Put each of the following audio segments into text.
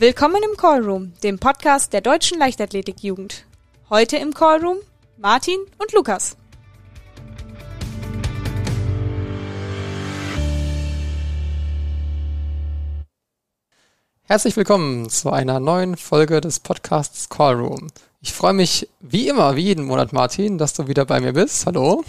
Willkommen im Callroom, dem Podcast der Deutschen Leichtathletik-Jugend. Heute im Callroom Martin und Lukas. Herzlich willkommen zu einer neuen Folge des Podcasts Callroom. Ich freue mich wie immer, wie jeden Monat, Martin, dass du wieder bei mir bist. Hallo.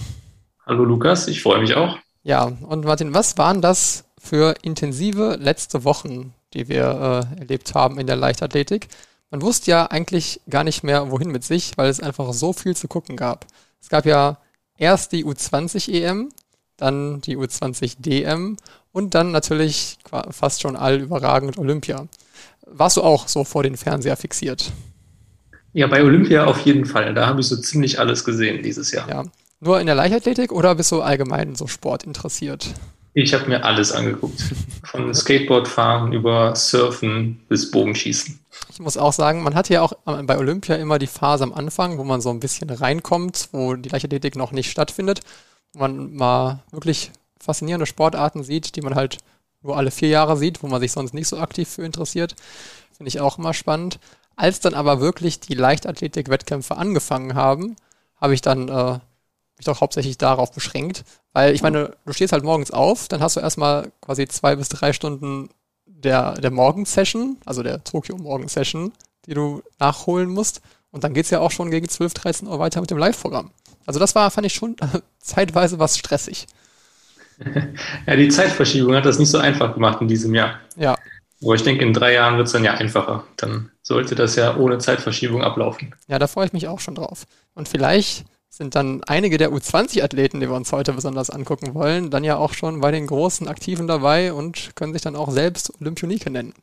Hallo Lukas, ich freue mich auch. Ja, und Martin, was waren das für intensive letzte Wochen, die wir äh, erlebt haben in der Leichtathletik? Man wusste ja eigentlich gar nicht mehr, wohin mit sich, weil es einfach so viel zu gucken gab. Es gab ja erst die U20 EM, dann die U20 DM und dann natürlich fast schon allüberragend Olympia. Warst du auch so vor den Fernseher fixiert? Ja, bei Olympia auf jeden Fall. Da habe ich so ziemlich alles gesehen dieses Jahr. Ja. Nur in der Leichtathletik oder bist du allgemein so Sport interessiert? Ich habe mir alles angeguckt. Von Skateboardfahren über Surfen bis Bogenschießen. Ich muss auch sagen, man hatte ja auch bei Olympia immer die Phase am Anfang, wo man so ein bisschen reinkommt, wo die Leichtathletik noch nicht stattfindet, wo man mal wirklich faszinierende Sportarten sieht, die man halt nur alle vier Jahre sieht, wo man sich sonst nicht so aktiv für interessiert. Finde ich auch immer spannend. Als dann aber wirklich die Leichtathletik-Wettkämpfe angefangen haben, habe ich dann äh, mich doch hauptsächlich darauf beschränkt. Weil ich meine, du stehst halt morgens auf, dann hast du erstmal quasi zwei bis drei Stunden der, der Morgensession, also der Tokio-Morgensession, die du nachholen musst. Und dann geht's ja auch schon gegen 12, 13 Uhr weiter mit dem Live-Programm. Also das war, fand ich schon zeitweise was stressig. Ja, die Zeitverschiebung hat das nicht so einfach gemacht in diesem Jahr. Ja. Aber ich denke, in drei Jahren wird es dann ja einfacher. Dann sollte das ja ohne Zeitverschiebung ablaufen. Ja, da freue ich mich auch schon drauf. Und vielleicht sind dann einige der U20-Athleten, die wir uns heute besonders angucken wollen, dann ja auch schon bei den großen Aktiven dabei und können sich dann auch selbst Olympionike nennen.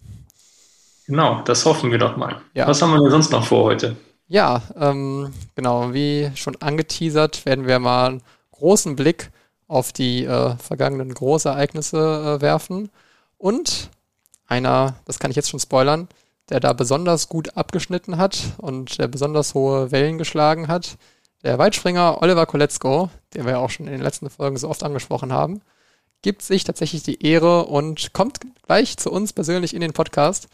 Genau, das hoffen wir doch mal. Ja. Was haben wir denn sonst noch vor heute? Ja, ähm, genau, wie schon angeteasert, werden wir mal einen großen Blick auf die äh, vergangenen Großereignisse äh, werfen. Und einer, das kann ich jetzt schon spoilern, der da besonders gut abgeschnitten hat und der besonders hohe Wellen geschlagen hat, der Weitspringer Oliver Koletzko, den wir ja auch schon in den letzten Folgen so oft angesprochen haben, gibt sich tatsächlich die Ehre und kommt gleich zu uns persönlich in den Podcast,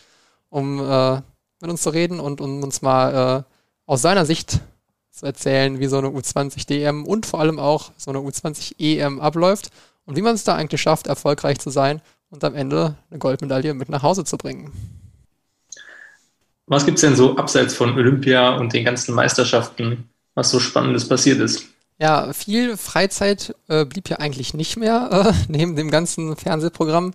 um äh, mit uns zu reden und um uns mal äh, aus seiner Sicht zu erzählen, wie so eine U20 DM und vor allem auch so eine U20 EM abläuft und wie man es da eigentlich schafft, erfolgreich zu sein und am Ende eine Goldmedaille mit nach Hause zu bringen. Was gibt es denn so abseits von Olympia und den ganzen Meisterschaften, was so Spannendes passiert ist? Ja, viel Freizeit äh, blieb ja eigentlich nicht mehr äh, neben dem ganzen Fernsehprogramm.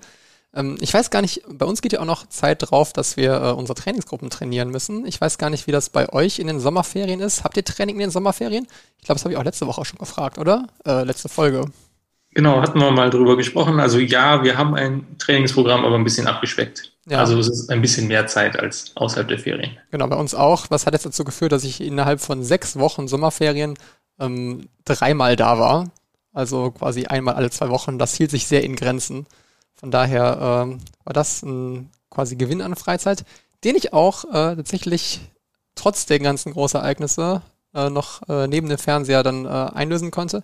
Ähm, ich weiß gar nicht, bei uns geht ja auch noch Zeit drauf, dass wir äh, unsere Trainingsgruppen trainieren müssen. Ich weiß gar nicht, wie das bei euch in den Sommerferien ist. Habt ihr Training in den Sommerferien? Ich glaube, das habe ich auch letzte Woche schon gefragt, oder? Äh, letzte Folge. Genau, hatten wir mal drüber gesprochen. Also ja, wir haben ein Trainingsprogramm, aber ein bisschen abgespeckt. Ja. Also es ist ein bisschen mehr Zeit als außerhalb der Ferien. Genau, bei uns auch. Was hat jetzt dazu geführt, dass ich innerhalb von sechs Wochen Sommerferien ähm, dreimal da war. Also quasi einmal alle zwei Wochen. Das hielt sich sehr in Grenzen. Von daher ähm, war das ein quasi Gewinn an Freizeit, den ich auch äh, tatsächlich trotz der ganzen Großereignisse äh, noch äh, neben dem Fernseher dann äh, einlösen konnte.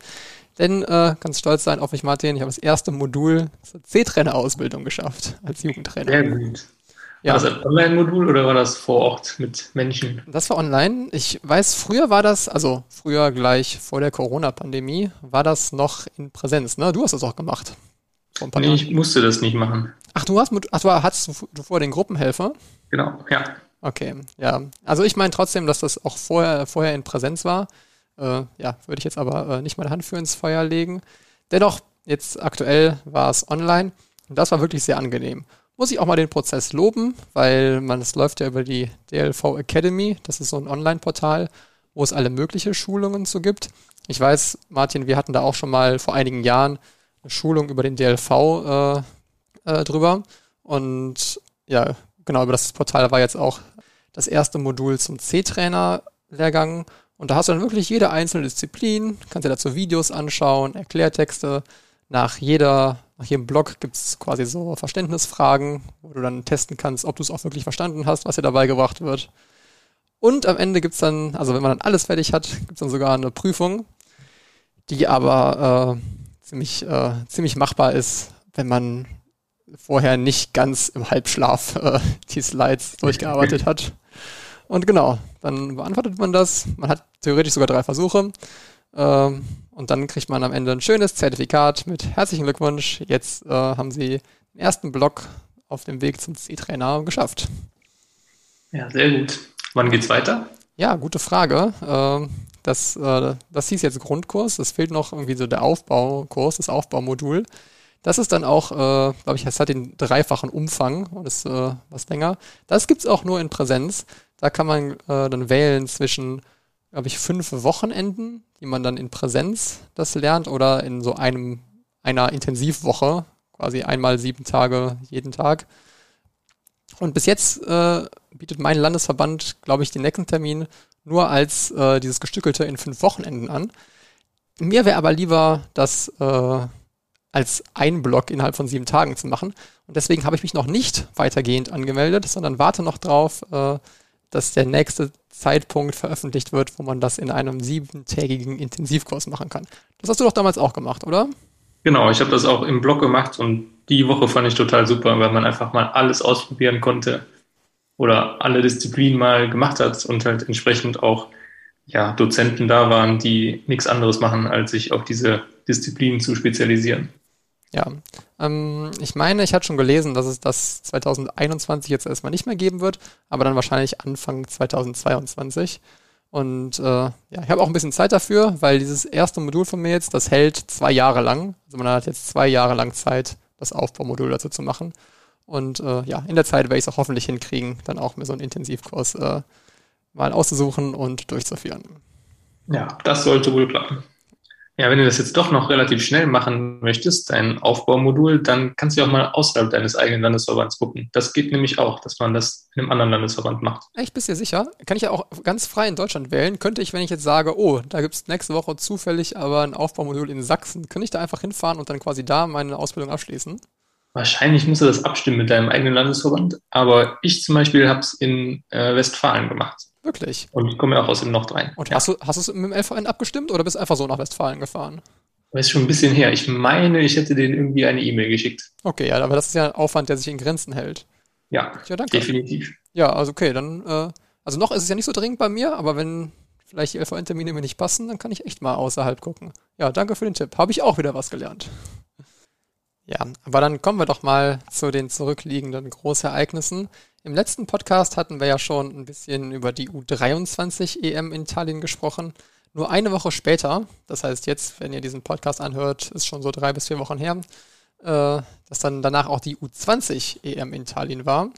Denn äh, ganz stolz sein auf mich, Martin. Ich habe das erste Modul zur C-Trainer-Ausbildung geschafft als Jugendtrainer. Sehr gut. Ja. War das ein Online-Modul oder war das vor Ort mit Menschen? Das war online. Ich weiß, früher war das, also früher gleich vor der Corona-Pandemie, war das noch in Präsenz. Ne? Du hast das auch gemacht. Nee, ich musste das nicht machen. Ach, du hast ach, du hattest du vor den Gruppenhelfer? Genau, ja. Okay, ja. Also ich meine trotzdem, dass das auch vorher, vorher in Präsenz war. Äh, ja, würde ich jetzt aber äh, nicht meine Hand für ins Feuer legen. Dennoch, jetzt aktuell war es online und das war wirklich sehr angenehm. Muss ich auch mal den Prozess loben, weil man, es läuft ja über die DLV Academy. Das ist so ein Online-Portal, wo es alle möglichen Schulungen zu gibt. Ich weiß, Martin, wir hatten da auch schon mal vor einigen Jahren eine Schulung über den DLV äh, äh, drüber. Und ja, genau, über das Portal war jetzt auch das erste Modul zum C-Trainer-Lehrgang. Und da hast du dann wirklich jede einzelne Disziplin, kannst dir dazu Videos anschauen, Erklärtexte. Nach jeder, nach jedem Blog gibt es quasi so Verständnisfragen, wo du dann testen kannst, ob du es auch wirklich verstanden hast, was dir dabei gebracht wird. Und am Ende gibt es dann, also wenn man dann alles fertig hat, gibt es dann sogar eine Prüfung, die aber äh, ziemlich, äh, ziemlich machbar ist, wenn man vorher nicht ganz im Halbschlaf äh, die Slides durchgearbeitet hat. Und genau, dann beantwortet man das. Man hat theoretisch sogar drei Versuche. Ähm, und dann kriegt man am Ende ein schönes Zertifikat mit herzlichen Glückwunsch. Jetzt äh, haben Sie den ersten Block auf dem Weg zum C-Trainer geschafft. Ja, sehr gut. Wann geht's weiter? Ja, gute Frage. Ähm, das, äh, das hieß jetzt Grundkurs. Es fehlt noch irgendwie so der Aufbaukurs, das Aufbaumodul. Das ist dann auch, äh, glaube ich, es hat den dreifachen Umfang und ist äh, was länger. Das gibt's auch nur in Präsenz. Da kann man äh, dann wählen zwischen, glaube ich, fünf Wochenenden, die man dann in Präsenz das lernt oder in so einem einer Intensivwoche, quasi einmal sieben Tage jeden Tag. Und bis jetzt äh, bietet mein Landesverband, glaube ich, den nächsten Termin nur als äh, dieses gestückelte in fünf Wochenenden an. Mir wäre aber lieber, das äh, als ein Block innerhalb von sieben Tagen zu machen. Und deswegen habe ich mich noch nicht weitergehend angemeldet, sondern warte noch drauf, äh, dass der nächste Zeitpunkt veröffentlicht wird, wo man das in einem siebentägigen Intensivkurs machen kann. Das hast du doch damals auch gemacht, oder? Genau, ich habe das auch im Blog gemacht und die Woche fand ich total super, weil man einfach mal alles ausprobieren konnte oder alle Disziplinen mal gemacht hat und halt entsprechend auch ja, Dozenten da waren, die nichts anderes machen, als sich auf diese Disziplinen zu spezialisieren. Ja, ähm, ich meine, ich hatte schon gelesen, dass es das 2021 jetzt erstmal nicht mehr geben wird, aber dann wahrscheinlich Anfang 2022. Und äh, ja, ich habe auch ein bisschen Zeit dafür, weil dieses erste Modul von mir jetzt, das hält zwei Jahre lang. Also man hat jetzt zwei Jahre lang Zeit, das Aufbaumodul dazu zu machen. Und äh, ja, in der Zeit werde ich es auch hoffentlich hinkriegen, dann auch mir so einen Intensivkurs äh, mal auszusuchen und durchzuführen. Ja, das sollte wohl klappen. Ja, wenn du das jetzt doch noch relativ schnell machen möchtest, dein Aufbaumodul, dann kannst du auch mal außerhalb deines eigenen Landesverbands gucken. Das geht nämlich auch, dass man das in einem anderen Landesverband macht. Echt, bist du sicher? Kann ich ja auch ganz frei in Deutschland wählen. Könnte ich, wenn ich jetzt sage, oh, da gibt es nächste Woche zufällig aber ein Aufbaumodul in Sachsen, könnte ich da einfach hinfahren und dann quasi da meine Ausbildung abschließen? Wahrscheinlich musst du das abstimmen mit deinem eigenen Landesverband, aber ich zum Beispiel habe es in äh, Westfalen gemacht. Wirklich? Und ich komme ja auch aus dem Nordrhein. Und ja. hast du hast es mit dem LVN abgestimmt oder bist du einfach so nach Westfalen gefahren? Das ist schon ein bisschen her. Ich meine, ich hätte denen irgendwie eine E-Mail geschickt. Okay, ja, aber das ist ja ein Aufwand, der sich in Grenzen hält. Ja, ja danke. definitiv. Ja, also okay, dann, äh, also noch ist es ja nicht so dringend bei mir, aber wenn vielleicht die LVN-Termine mir nicht passen, dann kann ich echt mal außerhalb gucken. Ja, danke für den Tipp. Habe ich auch wieder was gelernt. Ja, aber dann kommen wir doch mal zu den zurückliegenden Großereignissen. Im letzten Podcast hatten wir ja schon ein bisschen über die U23 EM in Tallinn gesprochen. Nur eine Woche später, das heißt jetzt, wenn ihr diesen Podcast anhört, ist schon so drei bis vier Wochen her, äh, dass dann danach auch die U20 EM in Tallinn war.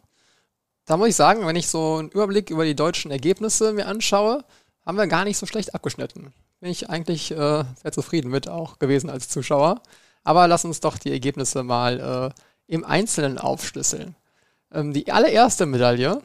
Da muss ich sagen, wenn ich so einen Überblick über die deutschen Ergebnisse mir anschaue, haben wir gar nicht so schlecht abgeschnitten. Bin ich eigentlich äh, sehr zufrieden mit auch gewesen als Zuschauer. Aber lass uns doch die Ergebnisse mal äh, im Einzelnen aufschlüsseln. Ähm, die allererste Medaille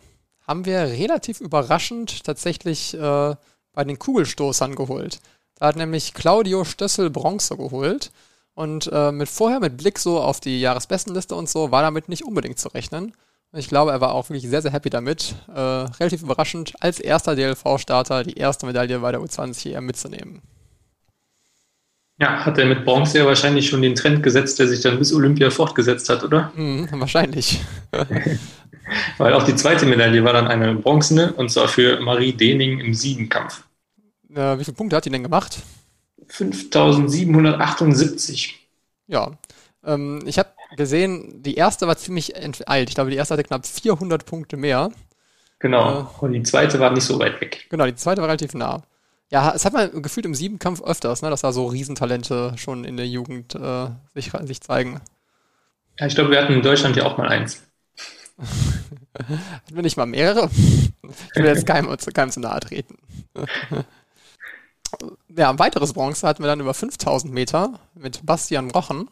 haben wir relativ überraschend tatsächlich äh, bei den Kugelstoßern geholt. Da hat nämlich Claudio Stössel Bronze geholt. Und äh, mit vorher mit Blick so auf die Jahresbestenliste und so war damit nicht unbedingt zu rechnen. Ich glaube, er war auch wirklich sehr, sehr happy damit. Äh, relativ überraschend, als erster DLV-Starter die erste Medaille bei der U20 EM mitzunehmen. Ja, hat er mit Bronze ja wahrscheinlich schon den Trend gesetzt, der sich dann bis Olympia fortgesetzt hat, oder? Mhm, wahrscheinlich. Weil auch die zweite Medaille war dann eine bronzene und zwar für Marie Dening im Siebenkampf. Äh, wie viele Punkte hat die denn gemacht? 5778. Ja. Ähm, ich habe gesehen, die erste war ziemlich enteilt. Ich glaube, die erste hatte knapp 400 Punkte mehr. Genau. Äh, und die zweite war nicht so weit weg. Genau, die zweite war relativ nah. Ja, es hat man gefühlt im Siebenkampf öfters, ne, dass da so Riesentalente schon in der Jugend äh, sich, sich zeigen. Ja, ich glaube, wir hatten in Deutschland ja auch mal eins. hatten wir nicht mal mehrere? Ich will jetzt keinem, keinem zu nahe treten. ja, ein weiteres Bronze hatten wir dann über 5000 Meter mit Bastian Rochen.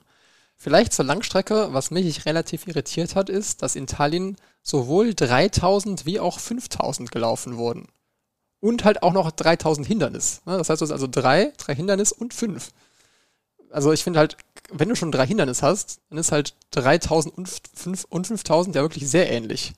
Vielleicht zur Langstrecke, was mich relativ irritiert hat, ist, dass in Tallinn sowohl 3000 wie auch 5000 gelaufen wurden und halt auch noch 3000 Hindernis. Ne? Das heißt, du hast also drei, drei Hindernis und fünf. Also ich finde halt, wenn du schon drei Hindernis hast, dann ist halt 3000 und, 5, und 5000 ja wirklich sehr ähnlich.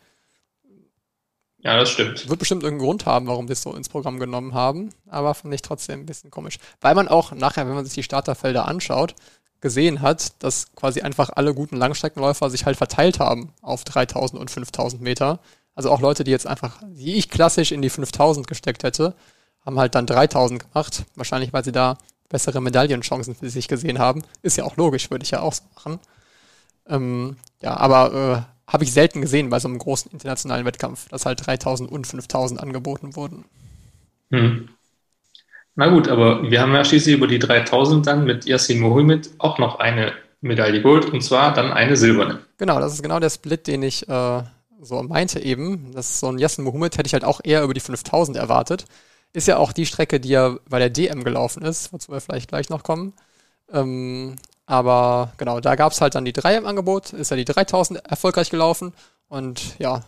Ja, das stimmt. Wird bestimmt irgendeinen Grund haben, warum die es so ins Programm genommen haben, aber fand ich trotzdem ein bisschen komisch. Weil man auch nachher, wenn man sich die Starterfelder anschaut, gesehen hat, dass quasi einfach alle guten Langstreckenläufer sich halt verteilt haben auf 3000 und 5000 Meter. Also auch Leute, die jetzt einfach, die ich klassisch in die 5000 gesteckt hätte, haben halt dann 3000 gemacht. Wahrscheinlich, weil sie da bessere Medaillenchancen für sich gesehen haben. Ist ja auch logisch, würde ich ja auch so machen. Ähm, ja, aber äh, habe ich selten gesehen bei so einem großen internationalen Wettkampf, dass halt 3000 und 5000 angeboten wurden. Hm. Na gut, aber wir haben ja schließlich über die 3000 dann mit Yassin Mohammed auch noch eine Medaille geholt und zwar dann eine silberne. Genau, das ist genau der Split, den ich äh, so meinte eben. Das ist so ein Yassin Mohammed hätte ich halt auch eher über die 5000 erwartet. Ist ja auch die Strecke, die ja bei der DM gelaufen ist, wozu wir vielleicht gleich noch kommen. Ähm, aber genau, da gab es halt dann die 3 im Angebot, ist ja die 3000 erfolgreich gelaufen und ja,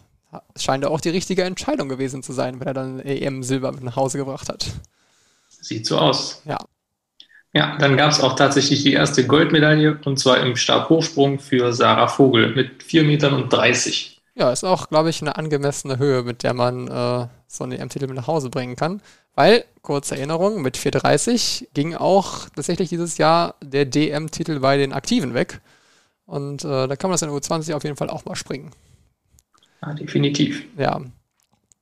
es scheint auch die richtige Entscheidung gewesen zu sein, wenn er dann EM Silber mit nach Hause gebracht hat. Sieht so aus. Ja. Ja, dann gab es auch tatsächlich die erste Goldmedaille und zwar im Stabhochsprung für Sarah Vogel mit 4,30 Metern. Ja, ist auch, glaube ich, eine angemessene Höhe, mit der man äh, so einen EM-Titel mit nach Hause bringen kann. Weil, kurze Erinnerung, mit 4,30 ging auch tatsächlich dieses Jahr der DM-Titel bei den Aktiven weg. Und äh, da kann man das in der U20 auf jeden Fall auch mal springen. Ja, definitiv. Ja.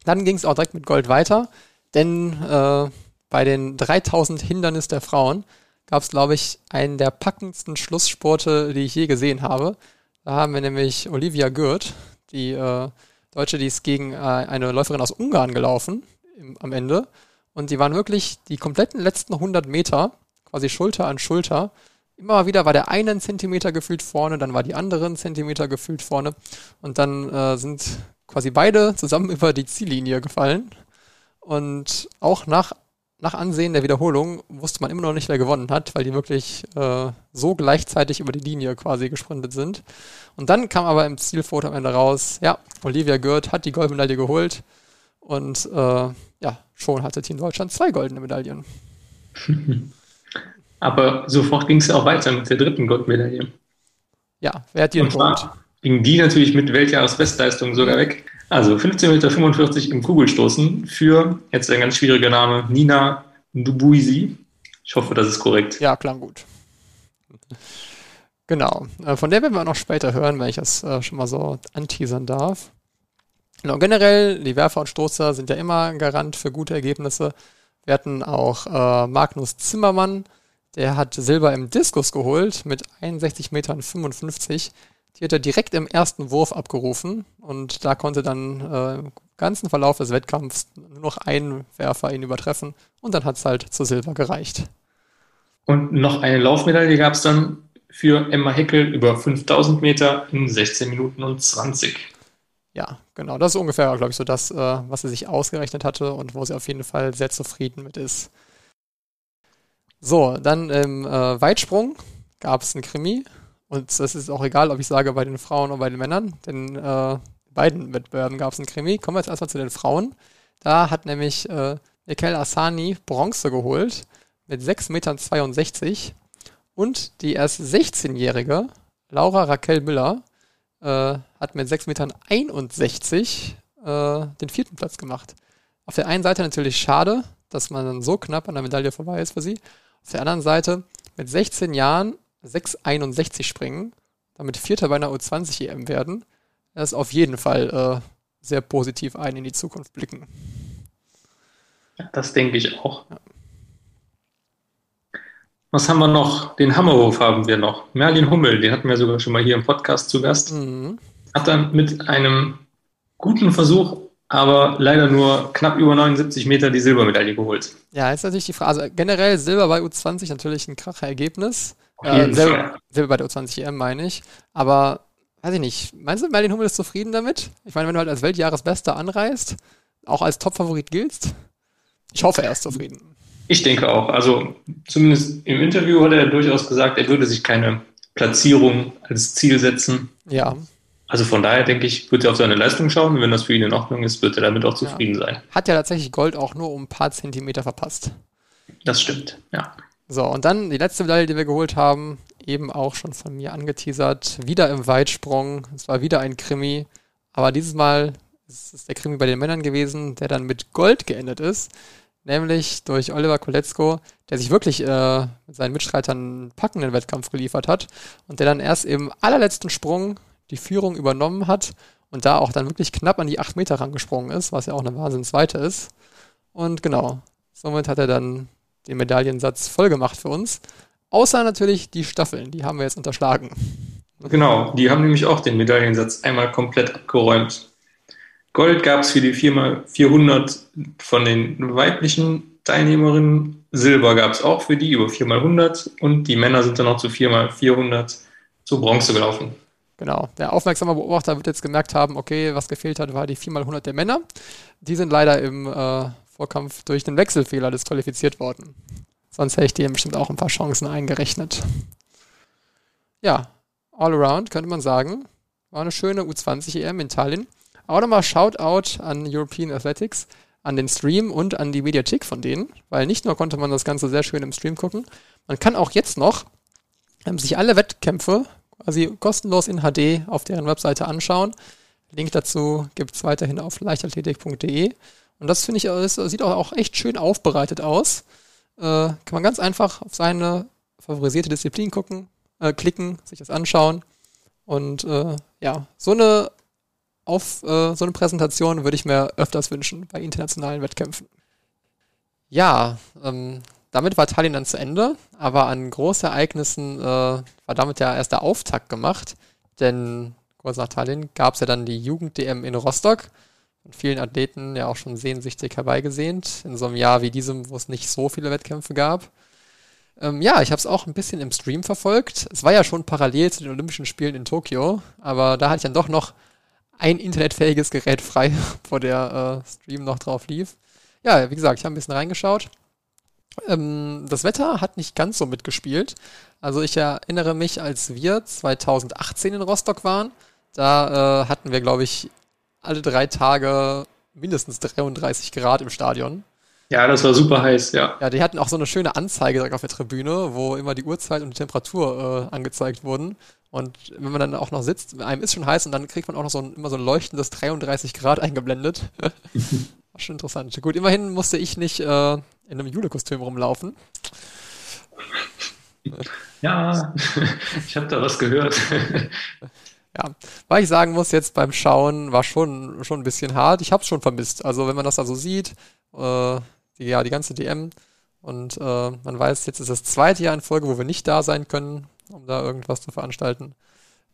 Dann ging es auch direkt mit Gold weiter, denn äh, bei den 3000 Hindernis der Frauen gab es, glaube ich, einen der packendsten Schlusssporte, die ich je gesehen habe. Da haben wir nämlich Olivia Gürt, die äh, Deutsche, die ist gegen äh, eine Läuferin aus Ungarn gelaufen im, am Ende. Und die waren wirklich die kompletten letzten 100 Meter, quasi Schulter an Schulter. Immer wieder war der eine Zentimeter gefühlt vorne, dann war die andere Zentimeter gefühlt vorne. Und dann äh, sind quasi beide zusammen über die Ziellinie gefallen. Und auch nach nach Ansehen der Wiederholung wusste man immer noch nicht, wer gewonnen hat, weil die wirklich äh, so gleichzeitig über die Linie quasi gesprintet sind. Und dann kam aber im Zielfoto am Ende raus, ja, Olivia Gürt hat die Goldmedaille geholt und äh, ja, schon hatte Team Deutschland zwei goldene Medaillen. Aber sofort ging es auch weiter mit der dritten Goldmedaille. Ja, wer hat die denn geholt? Ging die natürlich mit Weltjahresbestleistung sogar weg. Also 15,45 Meter im Kugelstoßen für, jetzt ein ganz schwieriger Name, Nina Dubuisi. Ich hoffe, das ist korrekt. Ja, klang gut. Genau. Äh, von der werden wir auch noch später hören, wenn ich das äh, schon mal so anteasern darf. Genau, generell, die Werfer und Stoßer sind ja immer ein Garant für gute Ergebnisse. Wir hatten auch äh, Magnus Zimmermann, der hat Silber im Diskus geholt mit 61,55 Metern. Die hat er direkt im ersten Wurf abgerufen und da konnte dann äh, im ganzen Verlauf des Wettkampfs nur noch ein Werfer ihn übertreffen und dann hat es halt zu Silber gereicht. Und noch eine Laufmedaille gab es dann für Emma Heckel über 5000 Meter in 16 Minuten und 20. Ja, genau. Das ist ungefähr, glaube ich, so das, äh, was sie sich ausgerechnet hatte und wo sie auf jeden Fall sehr zufrieden mit ist. So, dann im äh, Weitsprung gab es einen Krimi und das ist auch egal, ob ich sage bei den Frauen oder bei den Männern, denn äh, beiden Wettbewerben gab es einen Krimi. Kommen wir jetzt erstmal zu den Frauen. Da hat nämlich äh, Mikel Asani Bronze geholt mit 6,62 Metern. Und die erst 16-jährige Laura Raquel Müller äh, hat mit 6,61 Metern äh, den vierten Platz gemacht. Auf der einen Seite natürlich schade, dass man dann so knapp an der Medaille vorbei ist für sie. Auf der anderen Seite mit 16 Jahren 6,61 springen, damit Vierter bei einer U20 EM werden, das ist auf jeden Fall äh, sehr positiv ein in die Zukunft blicken. Ja, das denke ich auch. Ja. Was haben wir noch? Den Hammerhof haben wir noch. Merlin Hummel, den hatten wir sogar schon mal hier im Podcast zu Gast. Mhm. Hat dann mit einem guten Versuch, aber leider nur knapp über 79 Meter die Silbermedaille geholt. Ja, ist natürlich die Frage. Also generell Silber bei U20 natürlich ein kracher Ergebnis. Äh, selber, selber bei der U20 EM meine ich. Aber weiß ich nicht. Meinst du, Merlin Hummel ist zufrieden damit? Ich meine, wenn du halt als Weltjahresbester anreist, auch als Topfavorit giltst, ich hoffe, er ist zufrieden. Ich denke auch. Also zumindest im Interview hat er durchaus gesagt, er würde sich keine Platzierung als Ziel setzen. Ja. Also von daher denke ich, wird er auf seine Leistung schauen. Und wenn das für ihn in Ordnung ist, wird er damit auch zufrieden ja. sein. Hat ja tatsächlich Gold auch nur um ein paar Zentimeter verpasst. Das stimmt, ja. So, und dann die letzte Medaille, die wir geholt haben, eben auch schon von mir angeteasert, wieder im Weitsprung. Es war wieder ein Krimi, aber dieses Mal ist es der Krimi bei den Männern gewesen, der dann mit Gold geendet ist, nämlich durch Oliver Koletzko, der sich wirklich äh, mit seinen Mitstreitern einen packenden Wettkampf geliefert hat und der dann erst im allerletzten Sprung die Führung übernommen hat und da auch dann wirklich knapp an die 8 Meter rangesprungen ist, was ja auch eine Wahnsinnsweite ist. Und genau, somit hat er dann den Medaillensatz voll gemacht für uns. Außer natürlich die Staffeln, die haben wir jetzt unterschlagen. Genau, die haben nämlich auch den Medaillensatz einmal komplett abgeräumt. Gold gab es für die 4x400 von den weiblichen Teilnehmerinnen. Silber gab es auch für die über 4x100 und die Männer sind dann noch zu 4x400 zu Bronze gelaufen. Genau. Der aufmerksame Beobachter wird jetzt gemerkt haben, okay, was gefehlt hat, war die 4x100 der Männer. Die sind leider im äh, Vorkampf durch den Wechselfehler disqualifiziert worden. Sonst hätte ich denen bestimmt auch ein paar Chancen eingerechnet. Ja, all around könnte man sagen. War eine schöne U20 EM in Tallinn. Auch nochmal Shoutout an European Athletics, an den Stream und an die Mediathek von denen, weil nicht nur konnte man das Ganze sehr schön im Stream gucken, man kann auch jetzt noch ähm, sich alle Wettkämpfe quasi kostenlos in HD auf deren Webseite anschauen. Link dazu gibt es weiterhin auf leichtathletik.de. Und das finde ich, das sieht auch, echt schön aufbereitet aus. Äh, kann man ganz einfach auf seine favorisierte Disziplin gucken, äh, klicken, sich das anschauen. Und äh, ja, so eine auf äh, so eine Präsentation würde ich mir öfters wünschen bei internationalen Wettkämpfen. Ja, ähm, damit war Tallinn dann zu Ende, aber an Großereignissen äh, war damit ja erst der Auftakt gemacht, denn kurz nach Tallinn gab es ja dann die Jugend-DM in Rostock und vielen Athleten ja auch schon sehnsüchtig herbeigesehnt, in so einem Jahr wie diesem, wo es nicht so viele Wettkämpfe gab. Ähm, ja, ich habe es auch ein bisschen im Stream verfolgt. Es war ja schon parallel zu den Olympischen Spielen in Tokio, aber da hatte ich dann doch noch ein internetfähiges Gerät frei, wo der äh, Stream noch drauf lief. Ja, wie gesagt, ich habe ein bisschen reingeschaut. Ähm, das Wetter hat nicht ganz so mitgespielt. Also ich erinnere mich, als wir 2018 in Rostock waren, da äh, hatten wir, glaube ich, alle drei Tage mindestens 33 Grad im Stadion. Ja, das war super heiß, ja. Ja, die hatten auch so eine schöne Anzeige direkt auf der Tribüne, wo immer die Uhrzeit und die Temperatur äh, angezeigt wurden. Und wenn man dann auch noch sitzt, einem ist schon heiß und dann kriegt man auch noch so ein, immer so ein leuchtendes 33 Grad eingeblendet. War schon interessant. Gut, immerhin musste ich nicht äh, in einem Jule-Kostüm rumlaufen. Ja, ich habe da was gehört. Ja, weil ich sagen muss, jetzt beim Schauen war schon, schon ein bisschen hart. Ich habe es schon vermisst. Also wenn man das also sieht, äh, die, ja, die ganze DM und äh, man weiß, jetzt ist das zweite Jahr in Folge, wo wir nicht da sein können um da irgendwas zu veranstalten.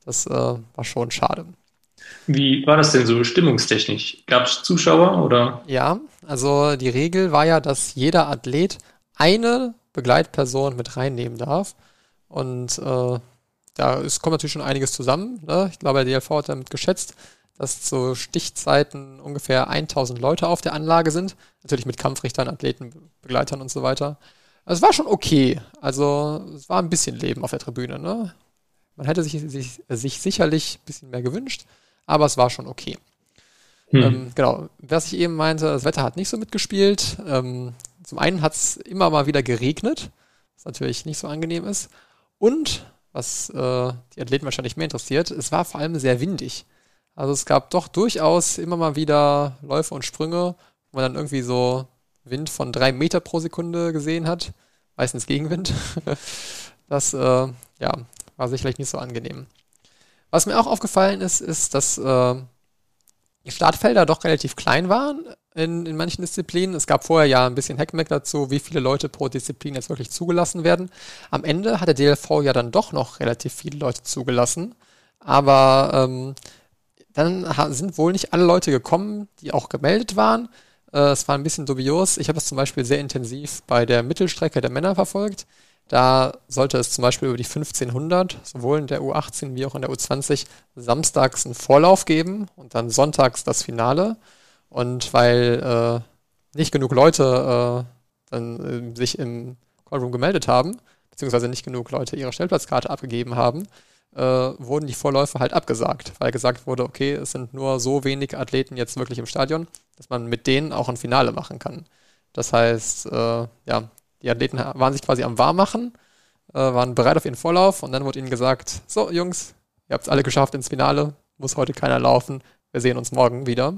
Das äh, war schon schade. Wie war das denn so stimmungstechnisch? Gab es Zuschauer oder? Ja, also die Regel war ja, dass jeder Athlet eine Begleitperson mit reinnehmen darf. Und äh, da ist, kommt natürlich schon einiges zusammen. Ne? Ich glaube, der DLV hat damit geschätzt, dass zu Stichzeiten ungefähr 1000 Leute auf der Anlage sind. Natürlich mit Kampfrichtern, Athleten, Begleitern und so weiter. Es war schon okay. Also es war ein bisschen Leben auf der Tribüne. Ne? Man hätte sich, sich, sich sicherlich ein bisschen mehr gewünscht, aber es war schon okay. Hm. Ähm, genau, was ich eben meinte, das Wetter hat nicht so mitgespielt. Ähm, zum einen hat es immer mal wieder geregnet, was natürlich nicht so angenehm ist. Und, was äh, die Athleten wahrscheinlich mehr interessiert, es war vor allem sehr windig. Also es gab doch durchaus immer mal wieder Läufe und Sprünge, wo man dann irgendwie so Wind von drei Meter pro Sekunde gesehen hat, meistens Gegenwind. Das äh, ja, war sicherlich nicht so angenehm. Was mir auch aufgefallen ist, ist, dass äh, die Startfelder doch relativ klein waren in, in manchen Disziplinen. Es gab vorher ja ein bisschen Hackmeck dazu, wie viele Leute pro Disziplin jetzt wirklich zugelassen werden. Am Ende hat der DLV ja dann doch noch relativ viele Leute zugelassen. Aber ähm, dann sind wohl nicht alle Leute gekommen, die auch gemeldet waren. Äh, es war ein bisschen dubios. Ich habe es zum Beispiel sehr intensiv bei der Mittelstrecke der Männer verfolgt. Da sollte es zum Beispiel über die 1500, sowohl in der U18 wie auch in der U20, samstags einen Vorlauf geben und dann sonntags das Finale. Und weil äh, nicht genug Leute äh, dann äh, sich im Callroom gemeldet haben, beziehungsweise nicht genug Leute ihre Stellplatzkarte abgegeben haben, äh, wurden die Vorläufe halt abgesagt, weil gesagt wurde, okay, es sind nur so wenig Athleten jetzt wirklich im Stadion, dass man mit denen auch ein Finale machen kann. Das heißt, äh, ja, die Athleten waren sich quasi am Warmmachen, äh, waren bereit auf ihren Vorlauf und dann wurde ihnen gesagt, so Jungs, ihr habt es alle geschafft ins Finale, muss heute keiner laufen, wir sehen uns morgen wieder.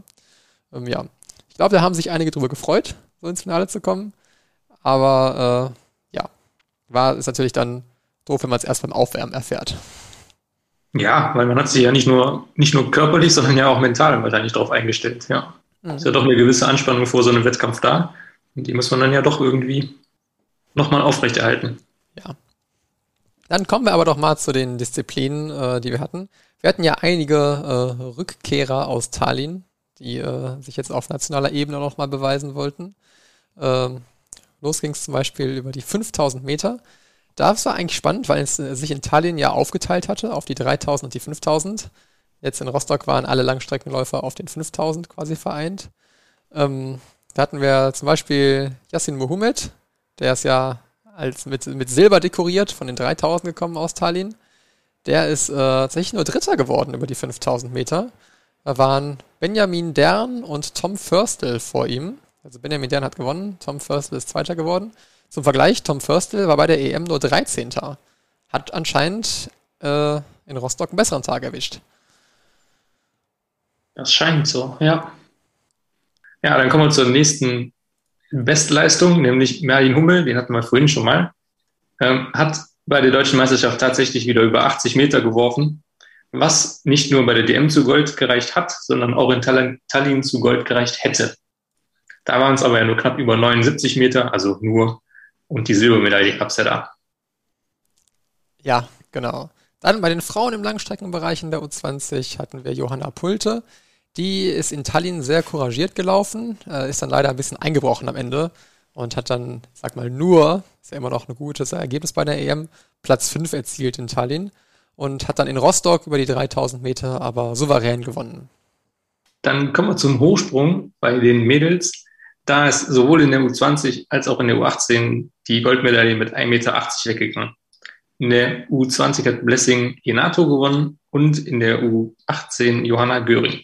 Ähm, ja, ich glaube, da haben sich einige drüber gefreut, so ins Finale zu kommen. Aber äh, ja, war ist natürlich dann doof, wenn man es erst beim Aufwärmen erfährt. Ja, weil man hat sich ja nicht nur, nicht nur körperlich, sondern ja auch mental wahrscheinlich darauf eingestellt. Ja. Mhm. Ist ja doch eine gewisse Anspannung vor so einem Wettkampf da. Und die muss man dann ja doch irgendwie nochmal aufrechterhalten. Ja. Dann kommen wir aber doch mal zu den Disziplinen, äh, die wir hatten. Wir hatten ja einige äh, Rückkehrer aus Tallinn, die äh, sich jetzt auf nationaler Ebene nochmal beweisen wollten. Ähm, los ging es zum Beispiel über die 5000 Meter. Das war eigentlich spannend, weil es äh, sich in Tallinn ja aufgeteilt hatte auf die 3000 und die 5000. Jetzt in Rostock waren alle Langstreckenläufer auf den 5000 quasi vereint. Ähm, da hatten wir zum Beispiel Yassin Mohamed, der ist ja als mit, mit Silber dekoriert von den 3000 gekommen aus Tallinn. Der ist äh, tatsächlich nur Dritter geworden über die 5000 Meter. Da waren Benjamin Dern und Tom Förstel vor ihm. Also Benjamin Dern hat gewonnen, Tom Förstel ist Zweiter geworden. Zum Vergleich, Tom Förstel war bei der EM nur 13. Hat anscheinend äh, in Rostock einen besseren Tag erwischt. Das scheint so, ja. Ja, dann kommen wir zur nächsten Bestleistung, nämlich Merlin Hummel, den hatten wir vorhin schon mal. Ähm, hat bei der deutschen Meisterschaft tatsächlich wieder über 80 Meter geworfen, was nicht nur bei der DM zu Gold gereicht hat, sondern auch in Tallinn zu Gold gereicht hätte. Da waren es aber ja nur knapp über 79 Meter, also nur, und die Silbermedaille gab es ja da. Ja, genau. Dann bei den Frauen im Langstreckenbereich in der U20 hatten wir Johanna Pulte. Die ist in Tallinn sehr couragiert gelaufen, äh, ist dann leider ein bisschen eingebrochen am Ende und hat dann, sag mal, nur, ist ja immer noch ein gutes Ergebnis bei der EM, Platz 5 erzielt in Tallinn und hat dann in Rostock über die 3000 Meter aber souverän gewonnen. Dann kommen wir zum Hochsprung bei den Mädels. Da ist sowohl in der U20 als auch in der U18 die Goldmedaille mit 1,80 Meter weggegangen. In der U20 hat Blessing Jenato gewonnen und in der U18 Johanna Göring.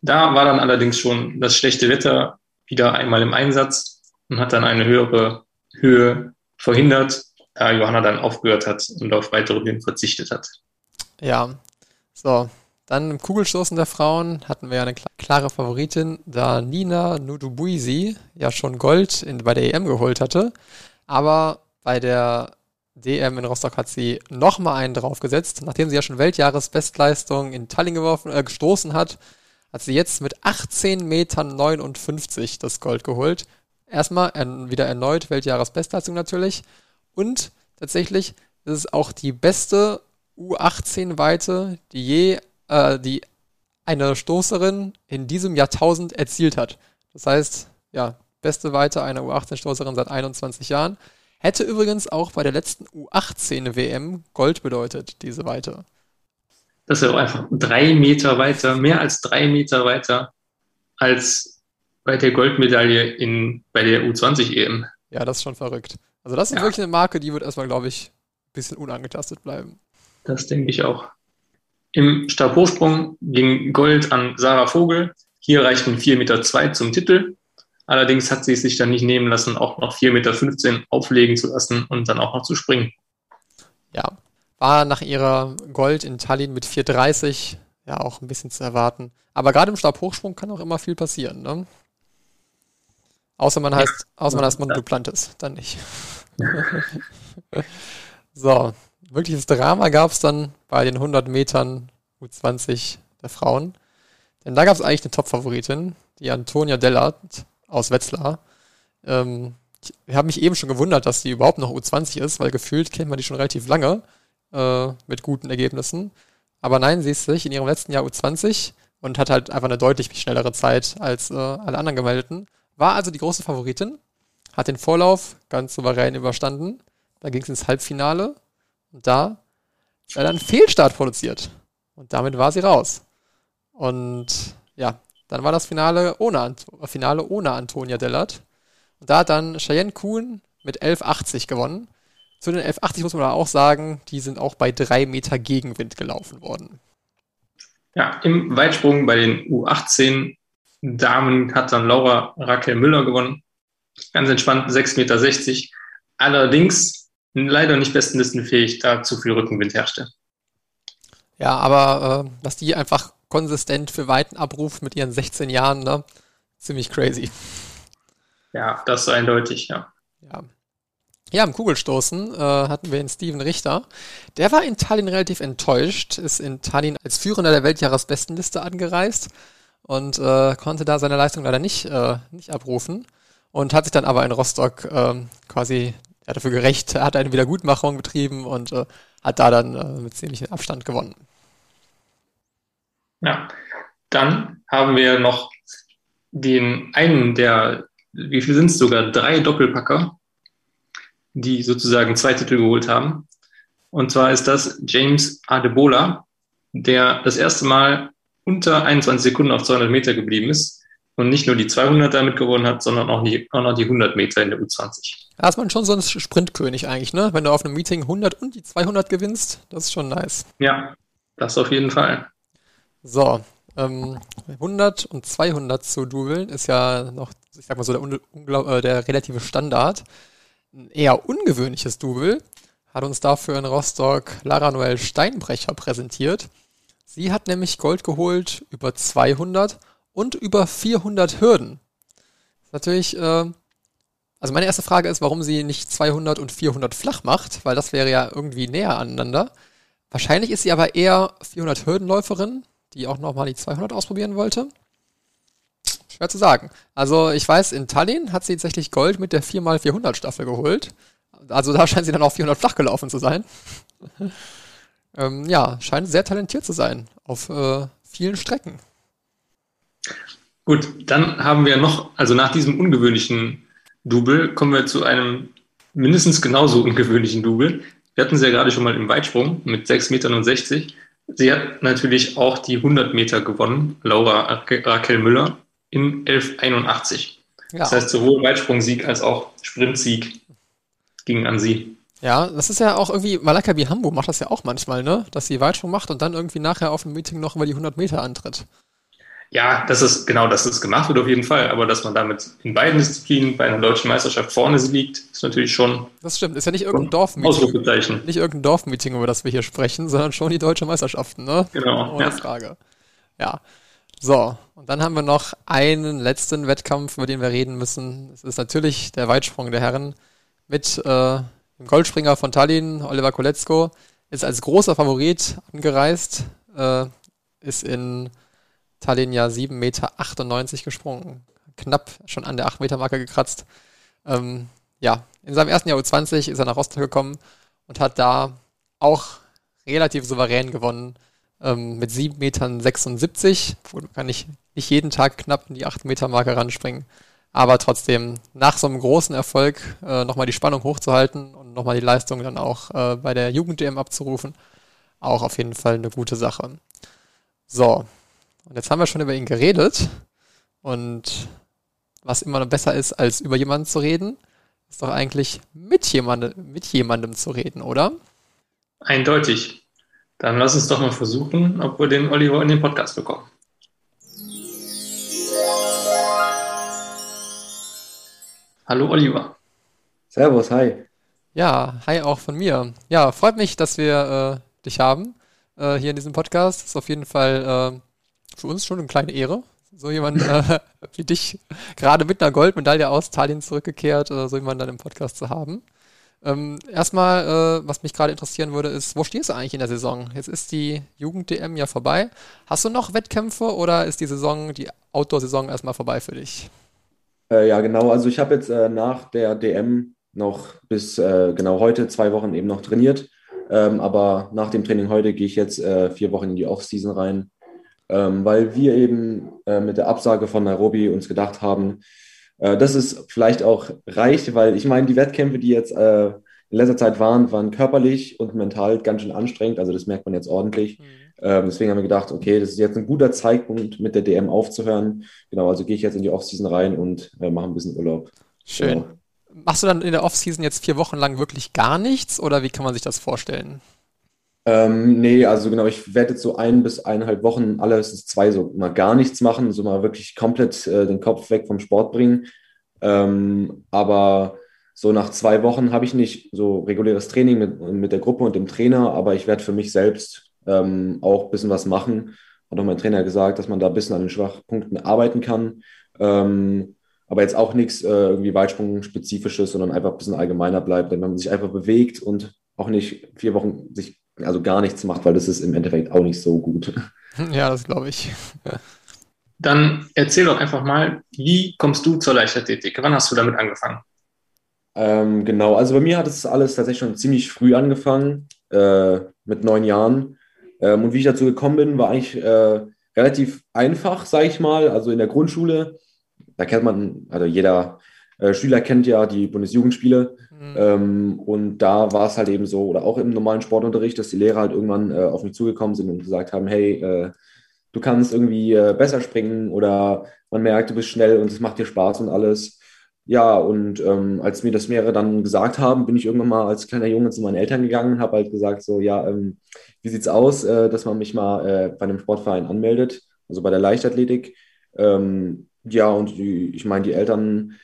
Da war dann allerdings schon das schlechte Wetter wieder einmal im Einsatz und hat dann eine höhere Höhe verhindert, da Johanna dann aufgehört hat und auf weitere Höhen verzichtet hat. Ja, so. Dann im Kugelstoßen der Frauen hatten wir ja eine klare Favoritin, da Nina Nudubuisi ja schon Gold in, bei der EM geholt hatte. Aber bei der DM in Rostock hat sie nochmal einen draufgesetzt. Nachdem sie ja schon Weltjahresbestleistung in Tallinn geworfen, äh, gestoßen hat, hat sie jetzt mit 18,59 Metern das Gold geholt erstmal er, wieder erneut Weltjahresbestleistung natürlich. Und tatsächlich ist es auch die beste U18-Weite, die je, äh, die eine Stoßerin in diesem Jahrtausend erzielt hat. Das heißt, ja, beste Weite einer U18-Stoßerin seit 21 Jahren. Hätte übrigens auch bei der letzten U18-WM Gold bedeutet, diese Weite. Das ist ja auch einfach drei Meter weiter, mehr als drei Meter weiter als bei der Goldmedaille in, bei der U20 EM. Ja, das ist schon verrückt. Also das ist ja. wirklich eine Marke, die wird erstmal, glaube ich, ein bisschen unangetastet bleiben. Das denke ich auch. Im Stabhochsprung ging Gold an Sarah Vogel. Hier reichten 4,2 Meter zum Titel. Allerdings hat sie es sich dann nicht nehmen lassen, auch noch 4,15 Meter auflegen zu lassen und dann auch noch zu springen. Ja, war nach ihrer Gold in Tallinn mit 4,30 ja auch ein bisschen zu erwarten. Aber gerade im Stabhochsprung kann auch immer viel passieren. Ne? Außer man heißt, außer man heißt Montduplantis, dann nicht. so, wirkliches Drama gab es dann bei den 100 Metern U20 der Frauen. Denn da gab es eigentlich eine Top-Favoritin, die Antonia Dellert aus Wetzlar. Ähm, ich habe mich eben schon gewundert, dass die überhaupt noch U20 ist, weil gefühlt kennt man die schon relativ lange äh, mit guten Ergebnissen. Aber nein, sie ist sich in ihrem letzten Jahr U20 und hat halt einfach eine deutlich schnellere Zeit als äh, alle anderen Gemeldeten. War also die große Favoritin, hat den Vorlauf ganz souverän überstanden. Da ging es ins Halbfinale und da war dann Fehlstart produziert. Und damit war sie raus. Und ja, dann war das Finale ohne, Finale ohne Antonia Dellert. Und da hat dann Cheyenne Kuhn mit 11,80 gewonnen. Zu den 11,80 muss man aber auch sagen, die sind auch bei drei Meter Gegenwind gelaufen worden. Ja, im Weitsprung bei den U18 Damen hat dann Laura Raquel Müller gewonnen. Ganz entspannt, 6,60 Meter. Allerdings leider nicht bestenlistenfähig, da zu viel Rückenwind herrschte. Ja, aber äh, dass die einfach konsistent für Weiten abruft mit ihren 16 Jahren, ne? ziemlich crazy. Ja, das ist eindeutig, ja. Ja. Ja, im Kugelstoßen äh, hatten wir den Steven Richter. Der war in Tallinn relativ enttäuscht, ist in Tallinn als Führender der Weltjahresbestenliste angereist und äh, konnte da seine Leistung leider nicht, äh, nicht abrufen und hat sich dann aber in Rostock äh, quasi ja, dafür gerecht, er hat eine Wiedergutmachung betrieben und äh, hat da dann äh, mit ziemlichem Abstand gewonnen. Ja, dann haben wir noch den einen der, wie viel sind es sogar, drei Doppelpacker, die sozusagen zwei Titel geholt haben. Und zwar ist das James Adebola, der das erste Mal unter 21 Sekunden auf 200 Meter geblieben ist und nicht nur die 200 damit gewonnen hat, sondern auch, die, auch noch die 100 Meter in der U20. Da ist man schon so ein Sprintkönig eigentlich, ne? Wenn du auf einem Meeting 100 und die 200 gewinnst, das ist schon nice. Ja, das auf jeden Fall. So, ähm, 100 und 200 zu dubeln ist ja noch, ich sag mal so, der, äh, der relative Standard. Ein eher ungewöhnliches Double hat uns dafür in Rostock Lara Noel Steinbrecher präsentiert. Sie hat nämlich Gold geholt über 200 und über 400 Hürden. Natürlich, äh, also meine erste Frage ist, warum sie nicht 200 und 400 flach macht, weil das wäre ja irgendwie näher aneinander. Wahrscheinlich ist sie aber eher 400 Hürdenläuferin, die auch nochmal die 200 ausprobieren wollte. Schwer zu sagen. Also ich weiß, in Tallinn hat sie tatsächlich Gold mit der 4x400 Staffel geholt. Also da scheint sie dann auch 400 flach gelaufen zu sein. Ähm, ja, scheint sehr talentiert zu sein auf äh, vielen Strecken. Gut, dann haben wir noch, also nach diesem ungewöhnlichen Double kommen wir zu einem mindestens genauso ungewöhnlichen Double. Wir hatten sie ja gerade schon mal im Weitsprung mit 6,60 Metern. Sie hat natürlich auch die 100 Meter gewonnen, Laura Raquel Müller, in 11,81. Ja. Das heißt, sowohl Weitsprungsieg als auch Sprintsieg ging an sie. Ja, das ist ja auch irgendwie, Malaka Bihambo macht das ja auch manchmal, ne? Dass sie Weitsprung macht und dann irgendwie nachher auf dem Meeting noch über die 100 Meter antritt. Ja, das ist genau, dass es gemacht wird auf jeden Fall, aber dass man damit in beiden Disziplinen bei einer deutschen Meisterschaft vorne liegt, ist natürlich schon. Das stimmt, ist ja nicht irgendein Dorfmeeting. Nicht irgendein Dorfmeeting, über das wir hier sprechen, sondern schon die deutsche Meisterschaften, ne? Genau. Ohne ja. Frage. Ja. So, und dann haben wir noch einen letzten Wettkampf, über den wir reden müssen. Es ist natürlich der Weitsprung der Herren mit äh, dem Goldspringer von Tallinn, Oliver Kolecko, ist als großer Favorit angereist, äh, ist in Tallinn ja 7,98 Meter gesprungen. Knapp schon an der 8-Meter-Marke gekratzt. Ähm, ja, in seinem ersten Jahr U20 ist er nach Rostock gekommen und hat da auch relativ souverän gewonnen ähm, mit 7,76 Metern. Man kann nicht, nicht jeden Tag knapp in die 8-Meter-Marke ranspringen. Aber trotzdem, nach so einem großen Erfolg äh, nochmal die Spannung hochzuhalten und nochmal die Leistung dann auch äh, bei der Jugend-DM abzurufen, auch auf jeden Fall eine gute Sache. So, und jetzt haben wir schon über ihn geredet. Und was immer noch besser ist, als über jemanden zu reden, ist doch eigentlich mit, jemande, mit jemandem zu reden, oder? Eindeutig. Dann lass uns doch mal versuchen, ob wir den Oliver in den Podcast bekommen. Hallo Oliver. Servus, hi. Ja, hi auch von mir. Ja, freut mich, dass wir äh, dich haben äh, hier in diesem Podcast. Ist auf jeden Fall äh, für uns schon eine kleine Ehre, so jemand äh, wie dich gerade mit einer Goldmedaille aus Tallinn zurückgekehrt, äh, so jemanden dann im Podcast zu haben. Ähm, erstmal, äh, was mich gerade interessieren würde, ist, wo stehst du eigentlich in der Saison? Jetzt ist die Jugend-DM ja vorbei. Hast du noch Wettkämpfe oder ist die Saison, die Outdoor-Saison erstmal vorbei für dich? Äh, ja, genau. Also ich habe jetzt äh, nach der DM noch bis äh, genau heute zwei Wochen eben noch trainiert. Ähm, aber nach dem Training heute gehe ich jetzt äh, vier Wochen in die Off-Season rein ähm, weil wir eben äh, mit der Absage von Nairobi uns gedacht haben, äh, dass es vielleicht auch reicht, weil ich meine, die Wettkämpfe, die jetzt in letzter Zeit waren, waren körperlich und mental ganz schön anstrengend. Also das merkt man jetzt ordentlich. Mhm. Ähm, deswegen haben wir gedacht, okay, das ist jetzt ein guter Zeitpunkt, mit der DM aufzuhören. Genau, also gehe ich jetzt in die Offseason rein und äh, mache ein bisschen Urlaub. Schön. Genau. Machst du dann in der Offseason jetzt vier Wochen lang wirklich gar nichts oder wie kann man sich das vorstellen? Ähm, nee, also genau, ich werde jetzt so ein bis eineinhalb Wochen, alles zwei, so mal gar nichts machen, so mal wirklich komplett äh, den Kopf weg vom Sport bringen. Ähm, aber so nach zwei Wochen habe ich nicht so reguläres Training mit, mit der Gruppe und dem Trainer, aber ich werde für mich selbst ähm, auch ein bisschen was machen. Hat auch mein Trainer gesagt, dass man da ein bisschen an den Schwachpunkten arbeiten kann. Ähm, aber jetzt auch nichts äh, irgendwie Weitsprung-spezifisches, sondern einfach ein bisschen allgemeiner bleibt, wenn man sich einfach bewegt und auch nicht vier Wochen sich also gar nichts macht, weil das ist im Endeffekt auch nicht so gut. Ja, das glaube ich. Dann erzähl doch einfach mal, wie kommst du zur Leichtathletik? Wann hast du damit angefangen? Ähm, genau, also bei mir hat es alles tatsächlich schon ziemlich früh angefangen, äh, mit neun Jahren. Ähm, und wie ich dazu gekommen bin, war eigentlich äh, relativ einfach, sage ich mal. Also in der Grundschule, da kennt man, also jeder äh, Schüler kennt ja die Bundesjugendspiele. Mhm. Ähm, und da war es halt eben so, oder auch im normalen Sportunterricht, dass die Lehrer halt irgendwann äh, auf mich zugekommen sind und gesagt haben, hey, äh, du kannst irgendwie äh, besser springen oder man merkt, du bist schnell und es macht dir Spaß und alles. Ja, und ähm, als mir das mehrere dann gesagt haben, bin ich irgendwann mal als kleiner Junge zu meinen Eltern gegangen und habe halt gesagt, so, ja, ähm, wie sieht's aus, äh, dass man mich mal äh, bei einem Sportverein anmeldet, also bei der Leichtathletik. Ähm, ja, und die, ich meine, die Eltern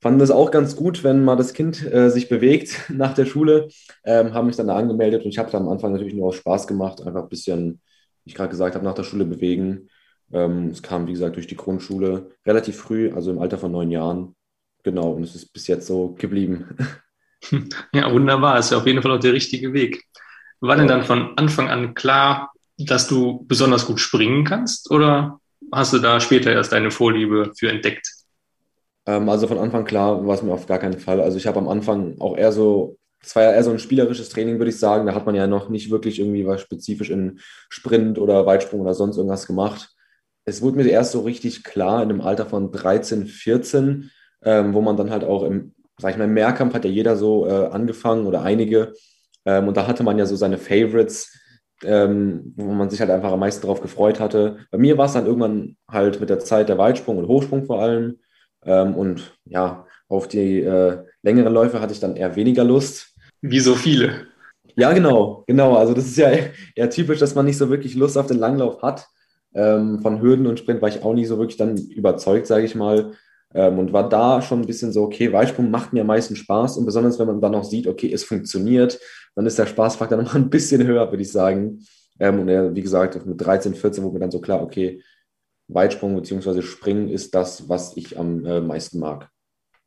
fanden das auch ganz gut, wenn mal das Kind äh, sich bewegt nach der Schule, ähm, haben mich dann da angemeldet und ich habe da am Anfang natürlich nur aus Spaß gemacht, einfach ein bisschen, wie ich gerade gesagt habe, nach der Schule bewegen. Ähm, es kam, wie gesagt, durch die Grundschule relativ früh, also im Alter von neun Jahren. Genau, und es ist bis jetzt so geblieben. Ja, wunderbar. Ist ja auf jeden Fall auch der richtige Weg. War denn dann von Anfang an klar, dass du besonders gut springen kannst? Oder hast du da später erst deine Vorliebe für entdeckt? Ähm, also von Anfang klar war es mir auf gar keinen Fall. Also ich habe am Anfang auch eher so, es war ja eher so ein spielerisches Training, würde ich sagen. Da hat man ja noch nicht wirklich irgendwie was spezifisch in Sprint oder Weitsprung oder sonst irgendwas gemacht. Es wurde mir erst so richtig klar in dem Alter von 13, 14, ähm, wo man dann halt auch im, sag ich mal, im Mehrkampf hat ja jeder so äh, angefangen oder einige. Ähm, und da hatte man ja so seine Favorites, ähm, wo man sich halt einfach am meisten drauf gefreut hatte. Bei mir war es dann irgendwann halt mit der Zeit der Weitsprung und Hochsprung vor allem. Ähm, und ja, auf die äh, längeren Läufe hatte ich dann eher weniger Lust. Wie so viele. Ja, genau, genau. Also das ist ja eher typisch, dass man nicht so wirklich Lust auf den Langlauf hat. Ähm, von Hürden und Sprint war ich auch nicht so wirklich dann überzeugt, sage ich mal. Ähm, und war da schon ein bisschen so, okay, Weitsprung macht mir am meisten Spaß und besonders wenn man dann auch sieht, okay, es funktioniert, dann ist der Spaßfaktor noch ein bisschen höher, würde ich sagen. Ähm, und ja, wie gesagt, mit 13, 14 wurde mir dann so klar, okay, Weitsprung bzw. Springen ist das, was ich am äh, meisten mag.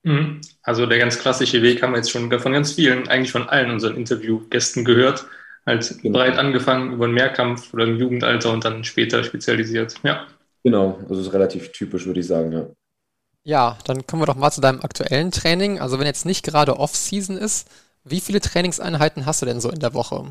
Mhm. Also der ganz klassische Weg haben wir jetzt schon von ganz vielen, eigentlich von allen unseren Interviewgästen gehört. Halt genau. breit angefangen über den Mehrkampf oder im Jugendalter und dann später spezialisiert. Ja. Genau, also ist relativ typisch, würde ich sagen, ja. Ja, dann kommen wir doch mal zu deinem aktuellen Training. Also wenn jetzt nicht gerade Off-Season ist, wie viele Trainingseinheiten hast du denn so in der Woche?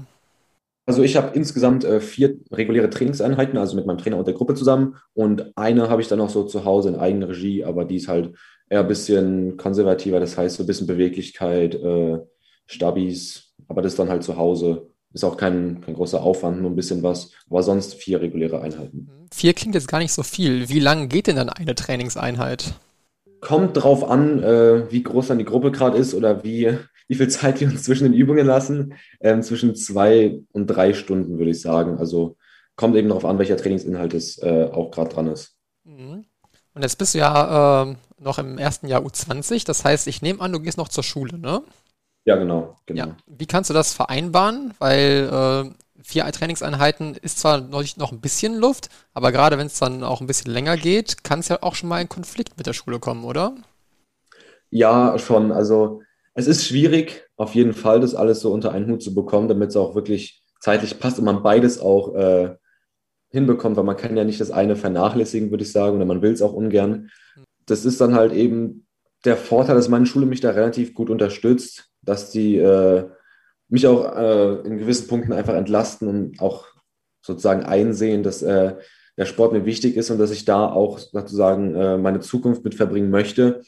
Also ich habe insgesamt äh, vier reguläre Trainingseinheiten, also mit meinem Trainer und der Gruppe zusammen. Und eine habe ich dann auch so zu Hause in eigener Regie, aber die ist halt eher ein bisschen konservativer, das heißt so ein bisschen Beweglichkeit, äh, Stabis, aber das dann halt zu Hause. Ist auch kein, kein großer Aufwand, nur ein bisschen was, aber sonst vier reguläre Einheiten. Vier klingt jetzt gar nicht so viel. Wie lang geht denn dann eine Trainingseinheit? Kommt drauf an, äh, wie groß dann die Gruppe gerade ist oder wie, wie viel Zeit wir uns zwischen den Übungen lassen. Ähm, zwischen zwei und drei Stunden, würde ich sagen. Also kommt eben darauf an, welcher Trainingsinhalt es äh, auch gerade dran ist. Mhm. Und jetzt bist du ja äh, noch im ersten Jahr U20. Das heißt, ich nehme an, du gehst noch zur Schule, ne? Ja, genau. genau. Ja. Wie kannst du das vereinbaren? Weil äh, vier Trainingseinheiten ist zwar noch, ein bisschen Luft, aber gerade wenn es dann auch ein bisschen länger geht, kann es ja auch schon mal in Konflikt mit der Schule kommen, oder? Ja, schon. Also es ist schwierig, auf jeden Fall, das alles so unter einen Hut zu bekommen, damit es auch wirklich zeitlich passt und man beides auch äh, hinbekommt, weil man kann ja nicht das eine vernachlässigen, würde ich sagen, oder man will es auch ungern. Das ist dann halt eben der Vorteil, dass meine Schule mich da relativ gut unterstützt, dass die äh, mich auch äh, in gewissen Punkten einfach entlasten und auch sozusagen einsehen, dass äh, der Sport mir wichtig ist und dass ich da auch sozusagen äh, meine Zukunft mit verbringen möchte.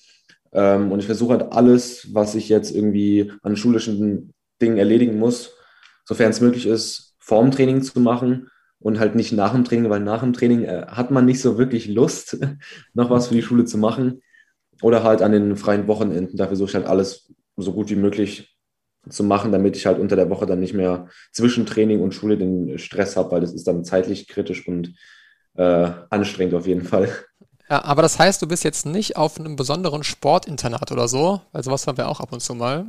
Ähm, und ich versuche halt alles, was ich jetzt irgendwie an schulischen Dingen erledigen muss, sofern es möglich ist, vorm Training zu machen und halt nicht nach dem Training, weil nach dem Training äh, hat man nicht so wirklich Lust, noch was für die Schule zu machen. Oder halt an den freien Wochenenden. Da versuche ich halt alles so gut wie möglich zu machen, damit ich halt unter der Woche dann nicht mehr zwischen Training und Schule den Stress habe, weil das ist dann zeitlich kritisch und äh, anstrengend auf jeden Fall. Ja, aber das heißt, du bist jetzt nicht auf einem besonderen Sportinternat oder so, weil sowas haben wir auch ab und zu mal.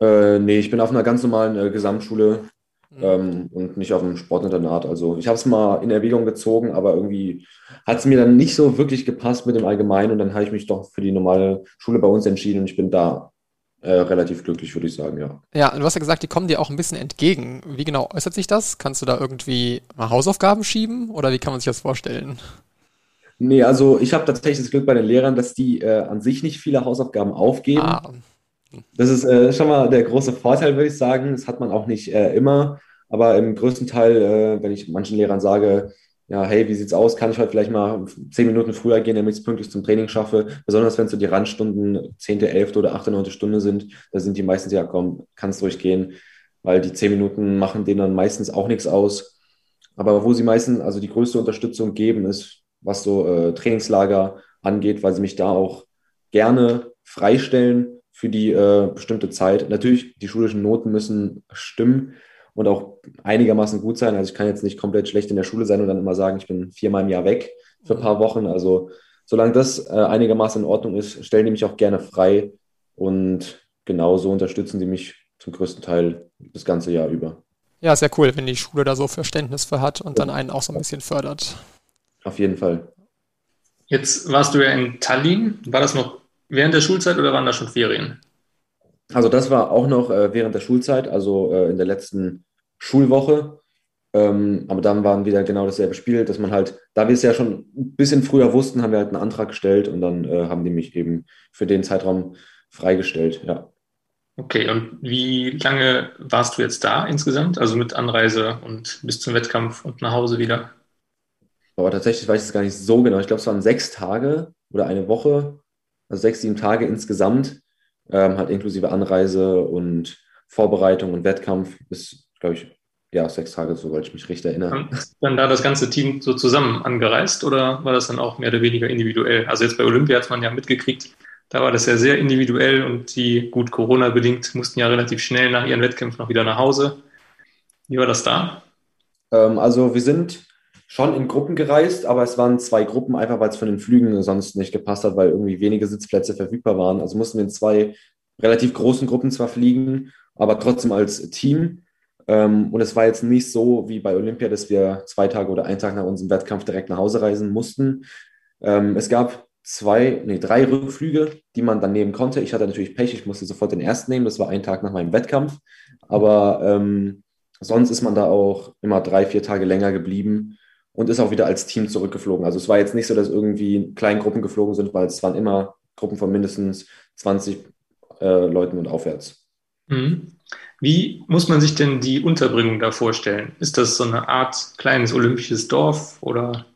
Äh, nee, ich bin auf einer ganz normalen äh, Gesamtschule mhm. ähm, und nicht auf dem Sportinternat. Also ich habe es mal in Erwägung gezogen, aber irgendwie hat es mir dann nicht so wirklich gepasst mit dem Allgemeinen und dann habe ich mich doch für die normale Schule bei uns entschieden und ich bin da äh, relativ glücklich, würde ich sagen, ja. Ja, du hast ja gesagt, die kommen dir auch ein bisschen entgegen. Wie genau äußert sich das? Kannst du da irgendwie mal Hausaufgaben schieben oder wie kann man sich das vorstellen? Nee, also ich habe tatsächlich das Glück bei den Lehrern, dass die äh, an sich nicht viele Hausaufgaben aufgeben. Ah. Das ist äh, schon mal der große Vorteil, würde ich sagen. Das hat man auch nicht äh, immer, aber im größten Teil, äh, wenn ich manchen Lehrern sage, ja, hey, wie sieht's aus? Kann ich heute vielleicht mal zehn Minuten früher gehen, damit ich es pünktlich zum Training schaffe? Besonders wenn es so die Randstunden, zehnte, elfte oder achte, neunte Stunde sind, da sind die meistens, ja komm, kannst durchgehen, weil die zehn Minuten machen denen dann meistens auch nichts aus. Aber wo sie meistens, also die größte Unterstützung geben, ist, was so äh, Trainingslager angeht, weil sie mich da auch gerne freistellen für die äh, bestimmte Zeit. Natürlich, die schulischen Noten müssen stimmen, und auch einigermaßen gut sein. Also ich kann jetzt nicht komplett schlecht in der Schule sein und dann immer sagen, ich bin viermal im Jahr weg für ein paar Wochen. Also solange das äh, einigermaßen in Ordnung ist, stellen die mich auch gerne frei und genauso unterstützen die mich zum größten Teil das ganze Jahr über. Ja, sehr cool, wenn die Schule da so Verständnis für hat und dann einen auch so ein bisschen fördert. Auf jeden Fall. Jetzt warst du ja in Tallinn. War das noch während der Schulzeit oder waren da schon Ferien? Also das war auch noch äh, während der Schulzeit, also äh, in der letzten Schulwoche. Ähm, aber dann waren wieder genau dasselbe Spiel, dass man halt, da wir es ja schon ein bisschen früher wussten, haben wir halt einen Antrag gestellt und dann äh, haben die mich eben für den Zeitraum freigestellt, ja. Okay, und wie lange warst du jetzt da insgesamt? Also mit Anreise und bis zum Wettkampf und nach Hause wieder? Aber tatsächlich weiß ich es gar nicht so genau. Ich glaube, es waren sechs Tage oder eine Woche, also sechs, sieben Tage insgesamt ähm, halt inklusive Anreise und Vorbereitung und Wettkampf bis, glaube ich, ja, sechs Tage, soweit ich mich richtig erinnere. Ist dann da das ganze Team so zusammen angereist oder war das dann auch mehr oder weniger individuell? Also jetzt bei Olympia hat man ja mitgekriegt, da war das ja sehr individuell und die, gut, Corona-bedingt, mussten ja relativ schnell nach ihren Wettkämpfen noch wieder nach Hause. Wie war das da? Ähm, also wir sind schon in Gruppen gereist, aber es waren zwei Gruppen, einfach weil es von den Flügen sonst nicht gepasst hat, weil irgendwie wenige Sitzplätze verfügbar waren. Also mussten wir in zwei relativ großen Gruppen zwar fliegen, aber trotzdem als Team. Ähm, und es war jetzt nicht so wie bei Olympia, dass wir zwei Tage oder einen Tag nach unserem Wettkampf direkt nach Hause reisen mussten. Ähm, es gab zwei, nee, drei Rückflüge, die man dann nehmen konnte. Ich hatte natürlich Pech, ich musste sofort den ersten nehmen. Das war ein Tag nach meinem Wettkampf. Aber ähm, sonst ist man da auch immer drei, vier Tage länger geblieben und ist auch wieder als Team zurückgeflogen. Also es war jetzt nicht so, dass irgendwie kleine Gruppen geflogen sind, weil es waren immer Gruppen von mindestens 20 äh, Leuten und aufwärts. Mhm. Wie muss man sich denn die Unterbringung da vorstellen? Ist das so eine Art kleines olympisches Dorf oder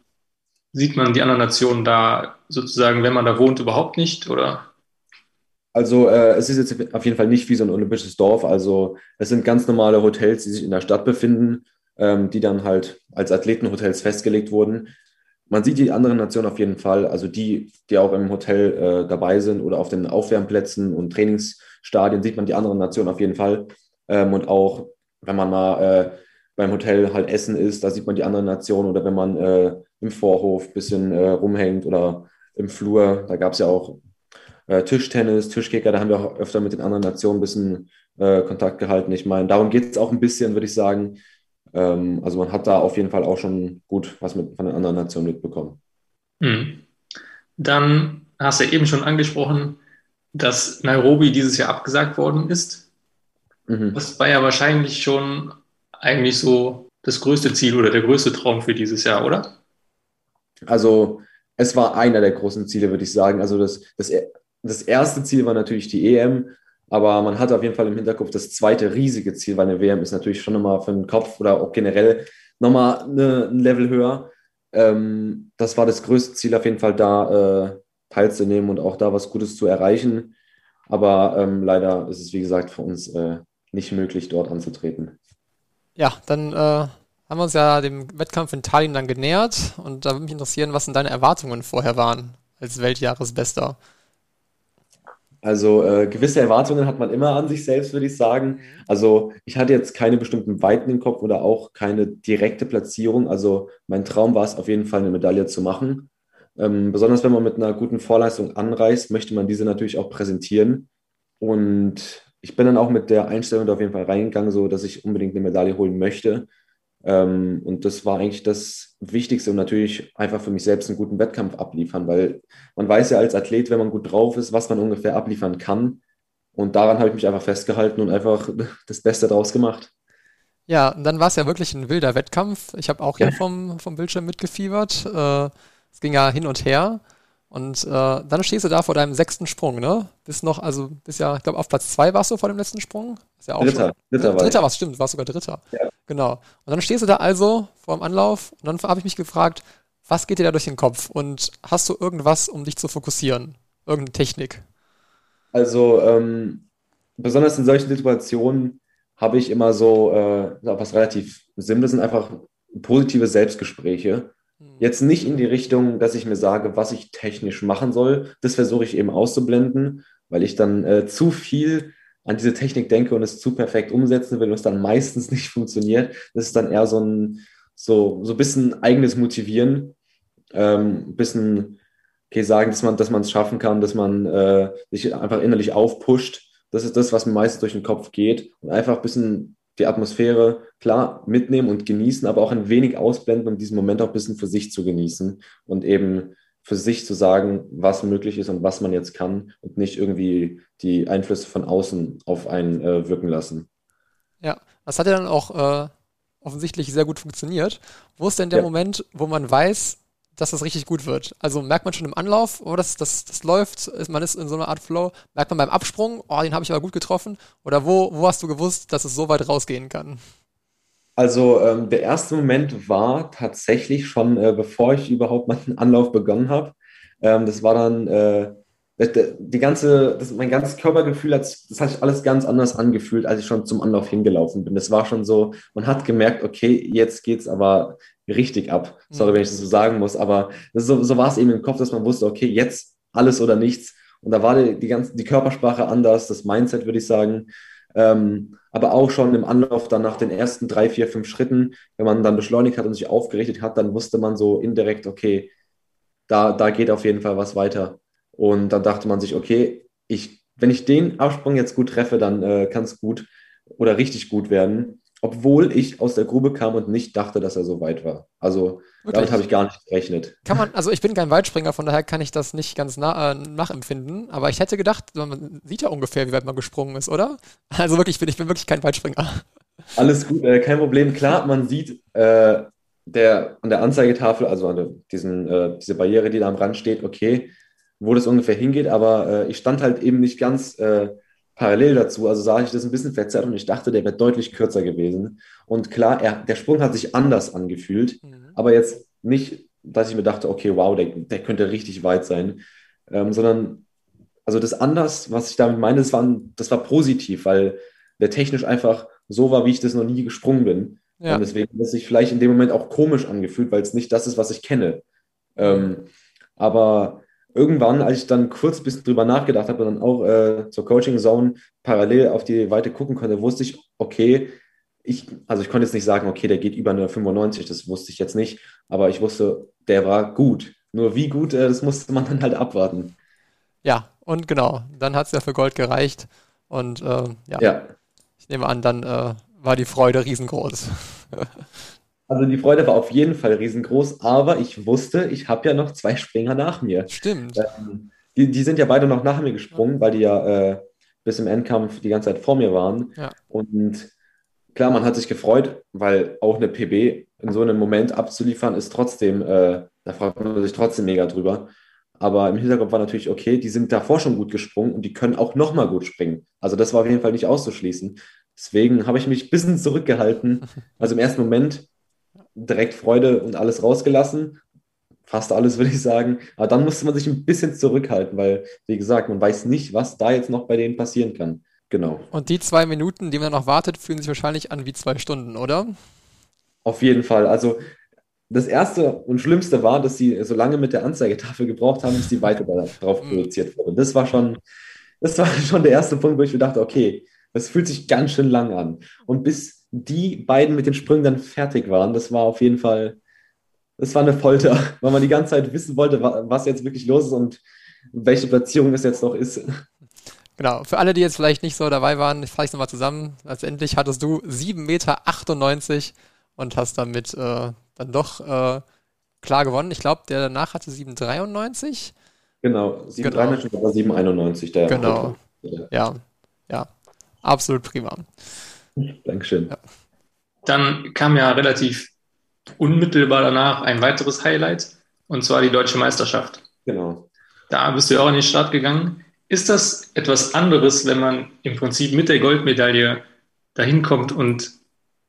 sieht man die anderen Nationen da sozusagen, wenn man da wohnt, überhaupt nicht? Oder? Also äh, es ist jetzt auf jeden Fall nicht wie so ein olympisches Dorf. Also es sind ganz normale Hotels, die sich in der Stadt befinden ähm, die dann halt als Athletenhotels festgelegt wurden. Man sieht die anderen Nationen auf jeden Fall, also die, die auch im Hotel äh, dabei sind oder auf den Aufwärmplätzen und Trainingsstadien, sieht man die anderen Nationen auf jeden Fall. Ähm, und auch, wenn man mal äh, beim Hotel halt essen ist, da sieht man die anderen Nationen oder wenn man äh, im Vorhof ein bisschen äh, rumhängt oder im Flur, da gab es ja auch äh, Tischtennis, Tischkicker, da haben wir auch öfter mit den anderen Nationen ein bisschen äh, Kontakt gehalten. Ich meine, darum geht es auch ein bisschen, würde ich sagen, ähm, also man hat da auf jeden Fall auch schon gut was mit, von den anderen Nationen mitbekommen. Mhm. Dann hast du ja eben schon angesprochen, dass Nairobi dieses Jahr abgesagt worden ist. Mhm. Das war ja wahrscheinlich schon eigentlich so das größte Ziel oder der größte Traum für dieses Jahr, oder? Also es war einer der großen Ziele, würde ich sagen. Also das, das, das erste Ziel war natürlich die EM, aber man hat auf jeden Fall im Hinterkopf das zweite riesige Ziel, weil eine WM ist natürlich schon nochmal für den Kopf oder auch generell nochmal eine, ein Level höher. Ähm, das war das größte Ziel auf jeden Fall, da äh, teilzunehmen und auch da was Gutes zu erreichen. Aber ähm, leider ist es, wie gesagt, für uns äh, nicht möglich, dort anzutreten. Ja, dann äh, haben wir uns ja dem Wettkampf in Tallinn dann genähert und da würde mich interessieren, was denn deine Erwartungen vorher waren als Weltjahresbester. Also äh, gewisse Erwartungen hat man immer an sich selbst, würde ich sagen. Mhm. Also ich hatte jetzt keine bestimmten Weiten im Kopf oder auch keine direkte Platzierung. Also mein Traum war es auf jeden Fall, eine Medaille zu machen. Ähm, besonders wenn man mit einer guten Vorleistung anreist, möchte man diese natürlich auch präsentieren. Und ich bin dann auch mit der Einstellung auf jeden Fall reingegangen, so dass ich unbedingt eine Medaille holen möchte. Ähm, und das war eigentlich das Wichtigste und natürlich einfach für mich selbst einen guten Wettkampf abliefern, weil man weiß ja als Athlet, wenn man gut drauf ist, was man ungefähr abliefern kann. Und daran habe ich mich einfach festgehalten und einfach das Beste draus gemacht. Ja, und dann war es ja wirklich ein wilder Wettkampf. Ich habe auch hier vom, vom Bildschirm mitgefiebert. Äh, es ging ja hin und her. Und äh, dann stehst du da vor deinem sechsten Sprung, ne? Bist noch, also bist ja, ich glaube, auf Platz zwei warst du vor dem letzten Sprung. Ist ja auch Dritter, schon, Dritter war Dritter warst, stimmt, warst sogar Dritter. Ja. Genau. Und dann stehst du da also vor dem Anlauf und dann habe ich mich gefragt, was geht dir da durch den Kopf? Und hast du irgendwas, um dich zu fokussieren? Irgendeine Technik? Also, ähm, besonders in solchen Situationen habe ich immer so äh, was relativ Simples sind einfach positive Selbstgespräche. Hm. Jetzt nicht in die Richtung, dass ich mir sage, was ich technisch machen soll. Das versuche ich eben auszublenden, weil ich dann äh, zu viel an diese Technik denke und es zu perfekt umsetzen will und es dann meistens nicht funktioniert. Das ist dann eher so ein so, so ein bisschen eigenes Motivieren, ähm, ein bisschen okay, sagen, dass man dass man es schaffen kann, dass man äh, sich einfach innerlich aufpusht. Das ist das, was mir meistens durch den Kopf geht und einfach ein bisschen die Atmosphäre klar mitnehmen und genießen, aber auch ein wenig ausblenden, um diesen Moment auch ein bisschen für sich zu genießen und eben für sich zu sagen, was möglich ist und was man jetzt kann und nicht irgendwie die Einflüsse von außen auf einen äh, wirken lassen. Ja, das hat ja dann auch äh, offensichtlich sehr gut funktioniert. Wo ist denn der Ja. Moment, wo man weiß, dass das richtig gut wird? Also merkt man schon im Anlauf, oh, das, das, das läuft, man ist in so einer Art Flow. Merkt man beim Absprung, oh, den habe ich aber gut getroffen? Oder wo, wo hast du gewusst, dass es so weit rausgehen kann? Also ähm, der erste Moment war tatsächlich schon, äh, bevor ich überhaupt meinen Anlauf begonnen habe. Ähm, das war dann äh, die ganze, das, mein ganzes Körpergefühl, hat, das hat sich alles ganz anders angefühlt, als ich schon zum Anlauf hingelaufen bin. Das war schon so, man hat gemerkt, okay, jetzt geht's aber richtig ab. Sorry, Mhm. wenn ich das so sagen muss, aber so, so war es eben im Kopf, dass man wusste, okay, jetzt alles oder nichts. Und da war die, die ganze, die Körpersprache anders, das Mindset, würde ich sagen. Ähm, aber auch schon im Anlauf dann nach den ersten drei, vier, fünf Schritten, wenn man dann beschleunigt hat und sich aufgerichtet hat, dann wusste man so indirekt, okay, da, da geht auf jeden Fall was weiter. Und dann dachte man sich, okay, ich, wenn ich den Absprung jetzt gut treffe, dann äh, kann es gut oder richtig gut werden. Obwohl ich aus der Grube kam und nicht dachte, dass er so weit war. Also damit Wirklich? habe ich gar nicht gerechnet. Kann man, also ich bin kein Weitspringer, von daher kann ich das nicht ganz na, äh, nachempfinden, aber ich hätte gedacht, man sieht ja ungefähr, wie weit man gesprungen ist, oder? Also wirklich, ich bin, ich bin wirklich kein Weitspringer. Alles gut, äh, kein Problem. Klar, man sieht äh, der, an der Anzeigetafel, also an der, diesen, äh, diese Barriere, die da am Rand steht, okay, wo das ungefähr hingeht, aber äh, ich stand halt eben nicht ganz äh, parallel dazu, also sah ich das ein bisschen verzerrt und ich dachte, der wäre deutlich kürzer gewesen. Und klar, er, der Sprung hat sich anders angefühlt, aber jetzt nicht, dass ich mir dachte, okay, wow, der, der könnte richtig weit sein, ähm, sondern also das anders, was ich damit meine, das war, das war positiv, weil der technisch einfach so war, wie ich das noch nie gesprungen bin. Ja. Und deswegen hat es sich vielleicht in dem Moment auch komisch angefühlt, weil es nicht das ist, was ich kenne. Ähm, aber irgendwann, als ich dann kurz ein bisschen drüber nachgedacht habe und dann auch äh, zur Coaching Zone parallel auf die Weite gucken konnte, wusste ich, okay, ich, also ich konnte jetzt nicht sagen, okay, der geht über eine 95, das wusste ich jetzt nicht, aber ich wusste, der war gut. Nur wie gut, äh, das musste man dann halt abwarten. Ja, und genau, dann hat es ja für Gold gereicht. Und äh, ja, Ja. ich nehme an, dann äh, war die Freude riesengroß. Also die Freude war auf jeden Fall riesengroß, aber ich wusste, ich habe ja noch zwei Springer nach mir. Stimmt. Ähm, die, die sind ja beide noch nach mir gesprungen, weil die ja äh, bis im Endkampf die ganze Zeit vor mir waren. Ja. Und klar, man hat sich gefreut, weil auch eine PB in so einem Moment abzuliefern, ist trotzdem, äh, da freut man sich trotzdem mega drüber. Aber im Hinterkopf war natürlich, okay, die sind davor schon gut gesprungen und die können auch nochmal gut springen. Also das war auf jeden Fall nicht auszuschließen. Deswegen habe ich mich ein bisschen zurückgehalten. Also im ersten Moment direkt Freude und alles rausgelassen. Fast alles, würde ich sagen. Aber dann musste man sich ein bisschen zurückhalten, weil, wie gesagt, man weiß nicht, was da jetzt noch bei denen passieren kann. Genau. Und die zwei Minuten, die man noch wartet, fühlen sich wahrscheinlich an wie zwei Stunden, oder? Auf jeden Fall. Also das Erste und Schlimmste war, dass sie so lange mit der Anzeigetafel gebraucht haben, bis die Weite darauf Mhm. produziert wurde. Das war schon, das war schon der erste Punkt, wo ich mir dachte, okay, das fühlt sich ganz schön lang an. Und bis die beiden mit den Sprüngen dann fertig waren, das war auf jeden Fall, das war eine Folter, weil man die ganze Zeit wissen wollte, wa- was jetzt wirklich los ist und welche Platzierung es jetzt noch ist. Genau, für alle, die jetzt vielleicht nicht so dabei waren, ich fasse es nochmal zusammen. Letztendlich hattest du 7,98 Meter und hast damit äh, dann doch äh, klar gewonnen. Ich glaube, der danach hatte 7,93. Genau, 7,93 genau. oder 7,91. Der genau, ja, ja, absolut prima. Dankeschön. Ja. Dann kam ja relativ unmittelbar danach ein weiteres Highlight, und zwar die deutsche Meisterschaft. Genau. Da bist du ja auch in die Start gegangen. Ist das etwas anderes, wenn man im Prinzip mit der Goldmedaille dahin kommt und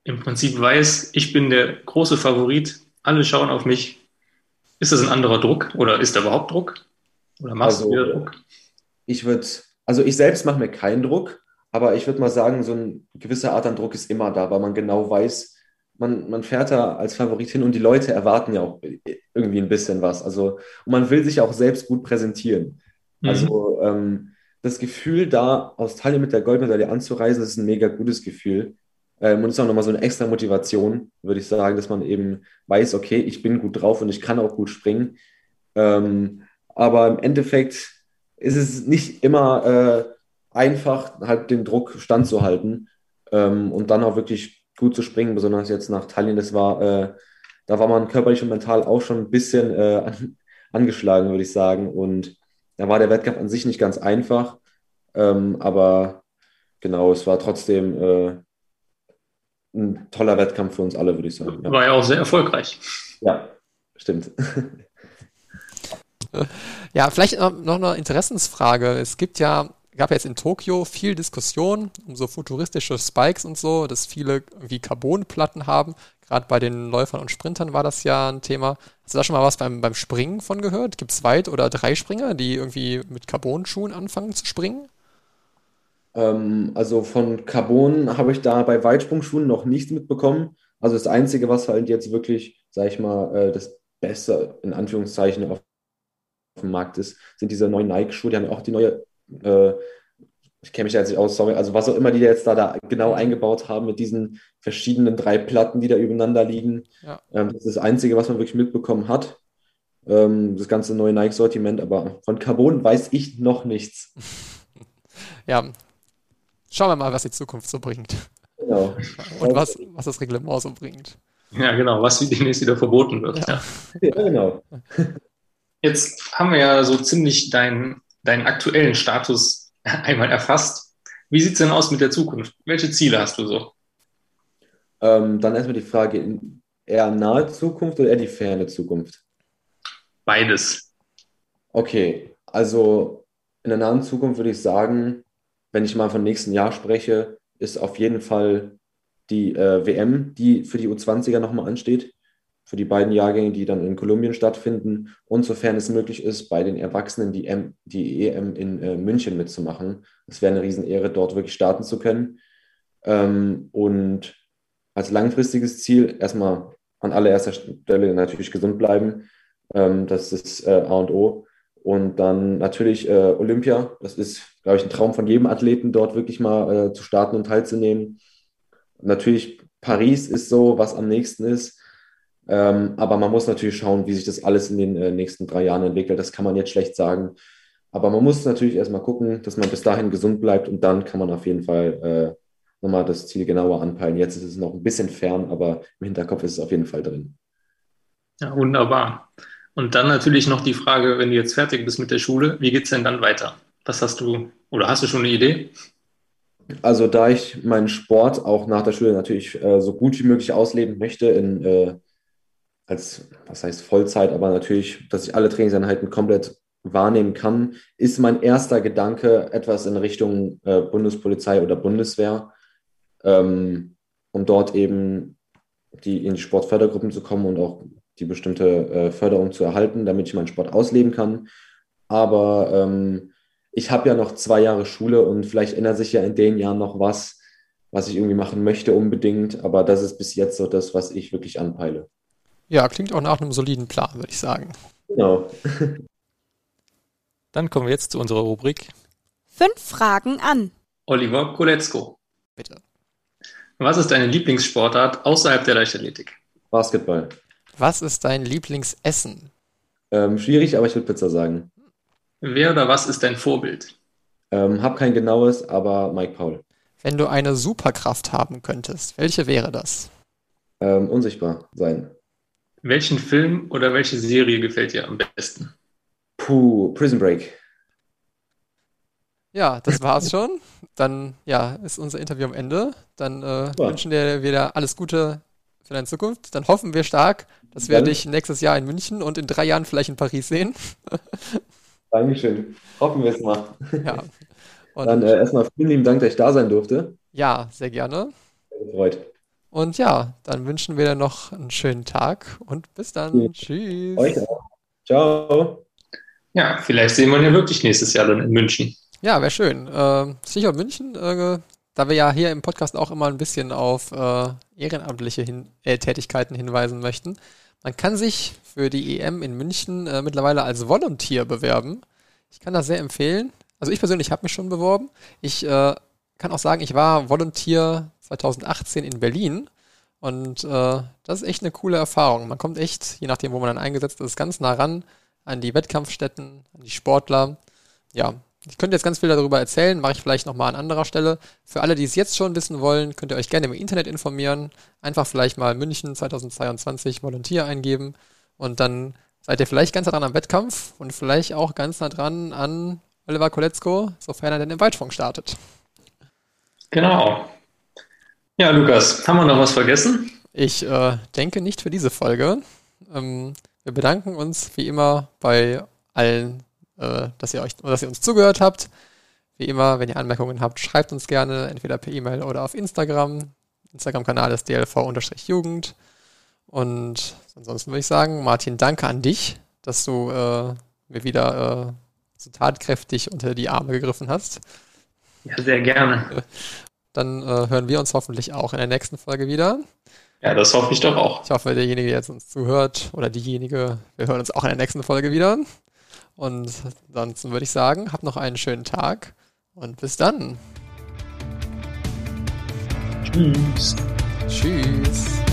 im Prinzip weiß, ich bin der große Favorit, alle schauen auf mich. Ist das ein anderer Druck oder ist da überhaupt Druck? Oder machst also, du wieder Druck? Ich würde, also ich selbst mache mir keinen Druck, aber ich würde mal sagen, so eine gewisse Art an Druck ist immer da, weil man genau weiß, man, man fährt da als Favorit hin und die Leute erwarten ja auch irgendwie ein bisschen was. Also, und man will sich auch selbst gut präsentieren. Mhm. Also, ähm, das Gefühl, da Australien mit der Goldmedaille anzureisen, ist ein mega gutes Gefühl. Ähm, und ist auch nochmal so eine extra Motivation, würde ich sagen, dass man eben weiß, okay, ich bin gut drauf und ich kann auch gut springen. Ähm, aber im Endeffekt ist es nicht immer äh, einfach, halt den Druck standzuhalten ähm, und dann auch wirklich gut zu springen, besonders jetzt nach Tallinn. Das war, äh, da war man körperlich und mental auch schon ein bisschen äh, an, angeschlagen, würde ich sagen. Und da war der Wettkampf an sich nicht ganz einfach, ähm, aber genau, es war trotzdem äh, ein toller Wettkampf für uns alle, würde ich sagen. Ja. War ja auch sehr erfolgreich. Ja, stimmt. Ja, vielleicht noch eine Interessensfrage. Es gibt ja, gab jetzt in Tokio viel Diskussion um so futuristische Spikes und so, dass viele wie Carbonplatten haben. Gerade bei den Läufern und Sprintern war das ja ein Thema. Hast du da schon mal was beim, beim Springen von gehört? Gibt es Weit- oder Dreispringer, die irgendwie mit Carbon-Schuhen anfangen zu springen? Ähm, also von Carbon habe ich da bei Weitsprungschuhen noch nichts mitbekommen. Also das Einzige, was halt jetzt wirklich, sag ich mal, äh, das Beste in Anführungszeichen auf dem Markt ist, sind diese neuen Nike-Schuhe. Die haben ja auch die neue, äh, ich kenne mich da jetzt nicht aus, sorry, also was auch immer die jetzt da, da genau eingebaut haben mit diesen verschiedenen drei Platten, die da übereinander liegen. Ja. Ähm, das ist das Einzige, was man wirklich mitbekommen hat. Ähm, das ganze neue Nike-Sortiment, aber von Carbon weiß ich noch nichts. ja, schauen wir mal, was die Zukunft so bringt. Genau. Und was, was das Reglement so bringt. Ja, genau, was demnächst wieder verboten wird. Ja, ja genau. Jetzt haben wir ja so ziemlich deinen, deinen aktuellen Status einmal erfasst. Wie sieht es denn aus mit der Zukunft? Welche Ziele hast du so? Ähm, dann erstmal die Frage, eher nahe Zukunft oder eher die ferne Zukunft? Beides. Okay, also in der nahen Zukunft würde ich sagen, wenn ich mal vom nächsten Jahr spreche, ist auf jeden Fall die äh, WM, die für die U20er nochmal ansteht für die beiden Jahrgänge, die dann in Kolumbien stattfinden und sofern es möglich ist, bei den Erwachsenen die, M, die EM in äh, München mitzumachen. Es wäre eine Riesenehre, dort wirklich starten zu können. Ähm, und als langfristiges Ziel erstmal an allererster Stelle natürlich gesund bleiben. Ähm, das ist äh, A und O. Und dann natürlich äh, Olympia. Das ist, glaube ich, ein Traum von jedem Athleten, dort wirklich mal äh, zu starten und teilzunehmen. Natürlich Paris ist so, was am nächsten ist. Ähm, aber man muss natürlich schauen, wie sich das alles in den äh, nächsten drei Jahren entwickelt. Das kann man jetzt schlecht sagen. Aber man muss natürlich erstmal gucken, dass man bis dahin gesund bleibt und dann kann man auf jeden Fall äh, nochmal das Ziel genauer anpeilen. Jetzt ist es noch ein bisschen fern, aber im Hinterkopf ist es auf jeden Fall drin. Ja, wunderbar. Und dann natürlich noch die Frage, wenn du jetzt fertig bist mit der Schule, wie geht es denn dann weiter? Was hast du oder hast du schon eine Idee? Also da ich meinen Sport auch nach der Schule natürlich äh, so gut wie möglich ausleben möchte in äh, als, was heißt Vollzeit, aber natürlich, dass ich alle Trainingseinheiten komplett wahrnehmen kann, ist mein erster Gedanke etwas in Richtung äh, Bundespolizei oder Bundeswehr, ähm, um dort eben die, in die Sportfördergruppen zu kommen und auch die bestimmte äh, Förderung zu erhalten, damit ich meinen Sport ausleben kann. Aber ähm, ich habe ja noch zwei Jahre Schule und vielleicht ändert sich ja in den Jahren noch was, was ich irgendwie machen möchte unbedingt. Aber das ist bis jetzt so das, was ich wirklich anpeile. Ja, klingt auch nach einem soliden Plan, würde ich sagen. Genau. Dann kommen wir jetzt zu unserer Rubrik. Fünf Fragen an. Oliver Koletzko. Bitte. Was ist deine Lieblingssportart außerhalb der Leichtathletik? Basketball. Was ist dein Lieblingsessen? Ähm, schwierig, aber ich würde Pizza sagen. Wer oder was ist dein Vorbild? Ähm, hab kein genaues, aber Mike Paul. Wenn du eine Superkraft haben könntest, welche wäre das? Ähm, unsichtbar sein. Welchen Film oder welche Serie gefällt dir am besten? Puh, Prison Break. Ja, das war's schon. Dann ja, ist unser Interview am Ende. Dann äh, wünschen wir dir alles Gute für deine Zukunft. Dann hoffen wir stark, dass wir Danke. dich nächstes Jahr in München und in drei Jahren vielleicht in Paris sehen. Dankeschön. Hoffen wir es mal. Ja. Und Dann äh, erstmal vielen lieben Dank, dass ich da sein durfte. ja, sehr gerne. Sehr gefreut. Und ja, dann wünschen wir dir noch einen schönen Tag und bis dann. Ja. Tschüss. Euch auch. Ciao. Ja, vielleicht sehen wir ihn ja wirklich nächstes Jahr dann in München. Ja, wäre schön. Äh, Stichwort München, äh, da wir ja hier im Podcast auch immer ein bisschen auf äh, ehrenamtliche hin äh, Tätigkeiten hinweisen möchten. Man kann sich für die EM in München äh, mittlerweile als Volunteer bewerben. Ich kann das sehr empfehlen. Also ich persönlich habe mich schon beworben. Ich äh, kann auch sagen, ich war Volunteer 2018 in Berlin und äh, das ist echt eine coole Erfahrung. Man kommt echt, je nachdem, wo man dann eingesetzt ist, ganz nah ran an die Wettkampfstätten, an die Sportler. Ja, ich könnte jetzt ganz viel darüber erzählen, mache ich vielleicht nochmal an anderer Stelle. Für alle, die es jetzt schon wissen wollen, könnt ihr euch gerne im Internet informieren. Einfach vielleicht mal München 2022 Volunteer eingeben und dann seid ihr vielleicht ganz nah dran am Wettkampf und vielleicht auch ganz nah dran an Oliver Koletzko, sofern er denn im Weitfunk startet. Genau. Ja, Lukas, haben wir noch was vergessen? Ich äh, denke nicht für diese Folge. Ähm, wir bedanken uns wie immer bei allen, äh, dass ihr euch, dass ihr uns zugehört habt. Wie immer, wenn ihr Anmerkungen habt, schreibt uns gerne, entweder per E-Mail oder auf Instagram. Instagram-Kanal ist dlv-jugend. Und ansonsten würde ich sagen, Martin, danke an dich, dass du äh, mir wieder äh, so tatkräftig unter die Arme gegriffen hast. Ja, sehr gerne. Dann äh, hören wir uns hoffentlich auch in der nächsten Folge wieder. Ja, das hoffe ich doch auch. Ich hoffe, derjenige, der jetzt uns zuhört, oder diejenige, wir hören uns auch in der nächsten Folge wieder. Und ansonsten würde ich sagen, habt noch einen schönen Tag und bis dann. Tschüss. Tschüss.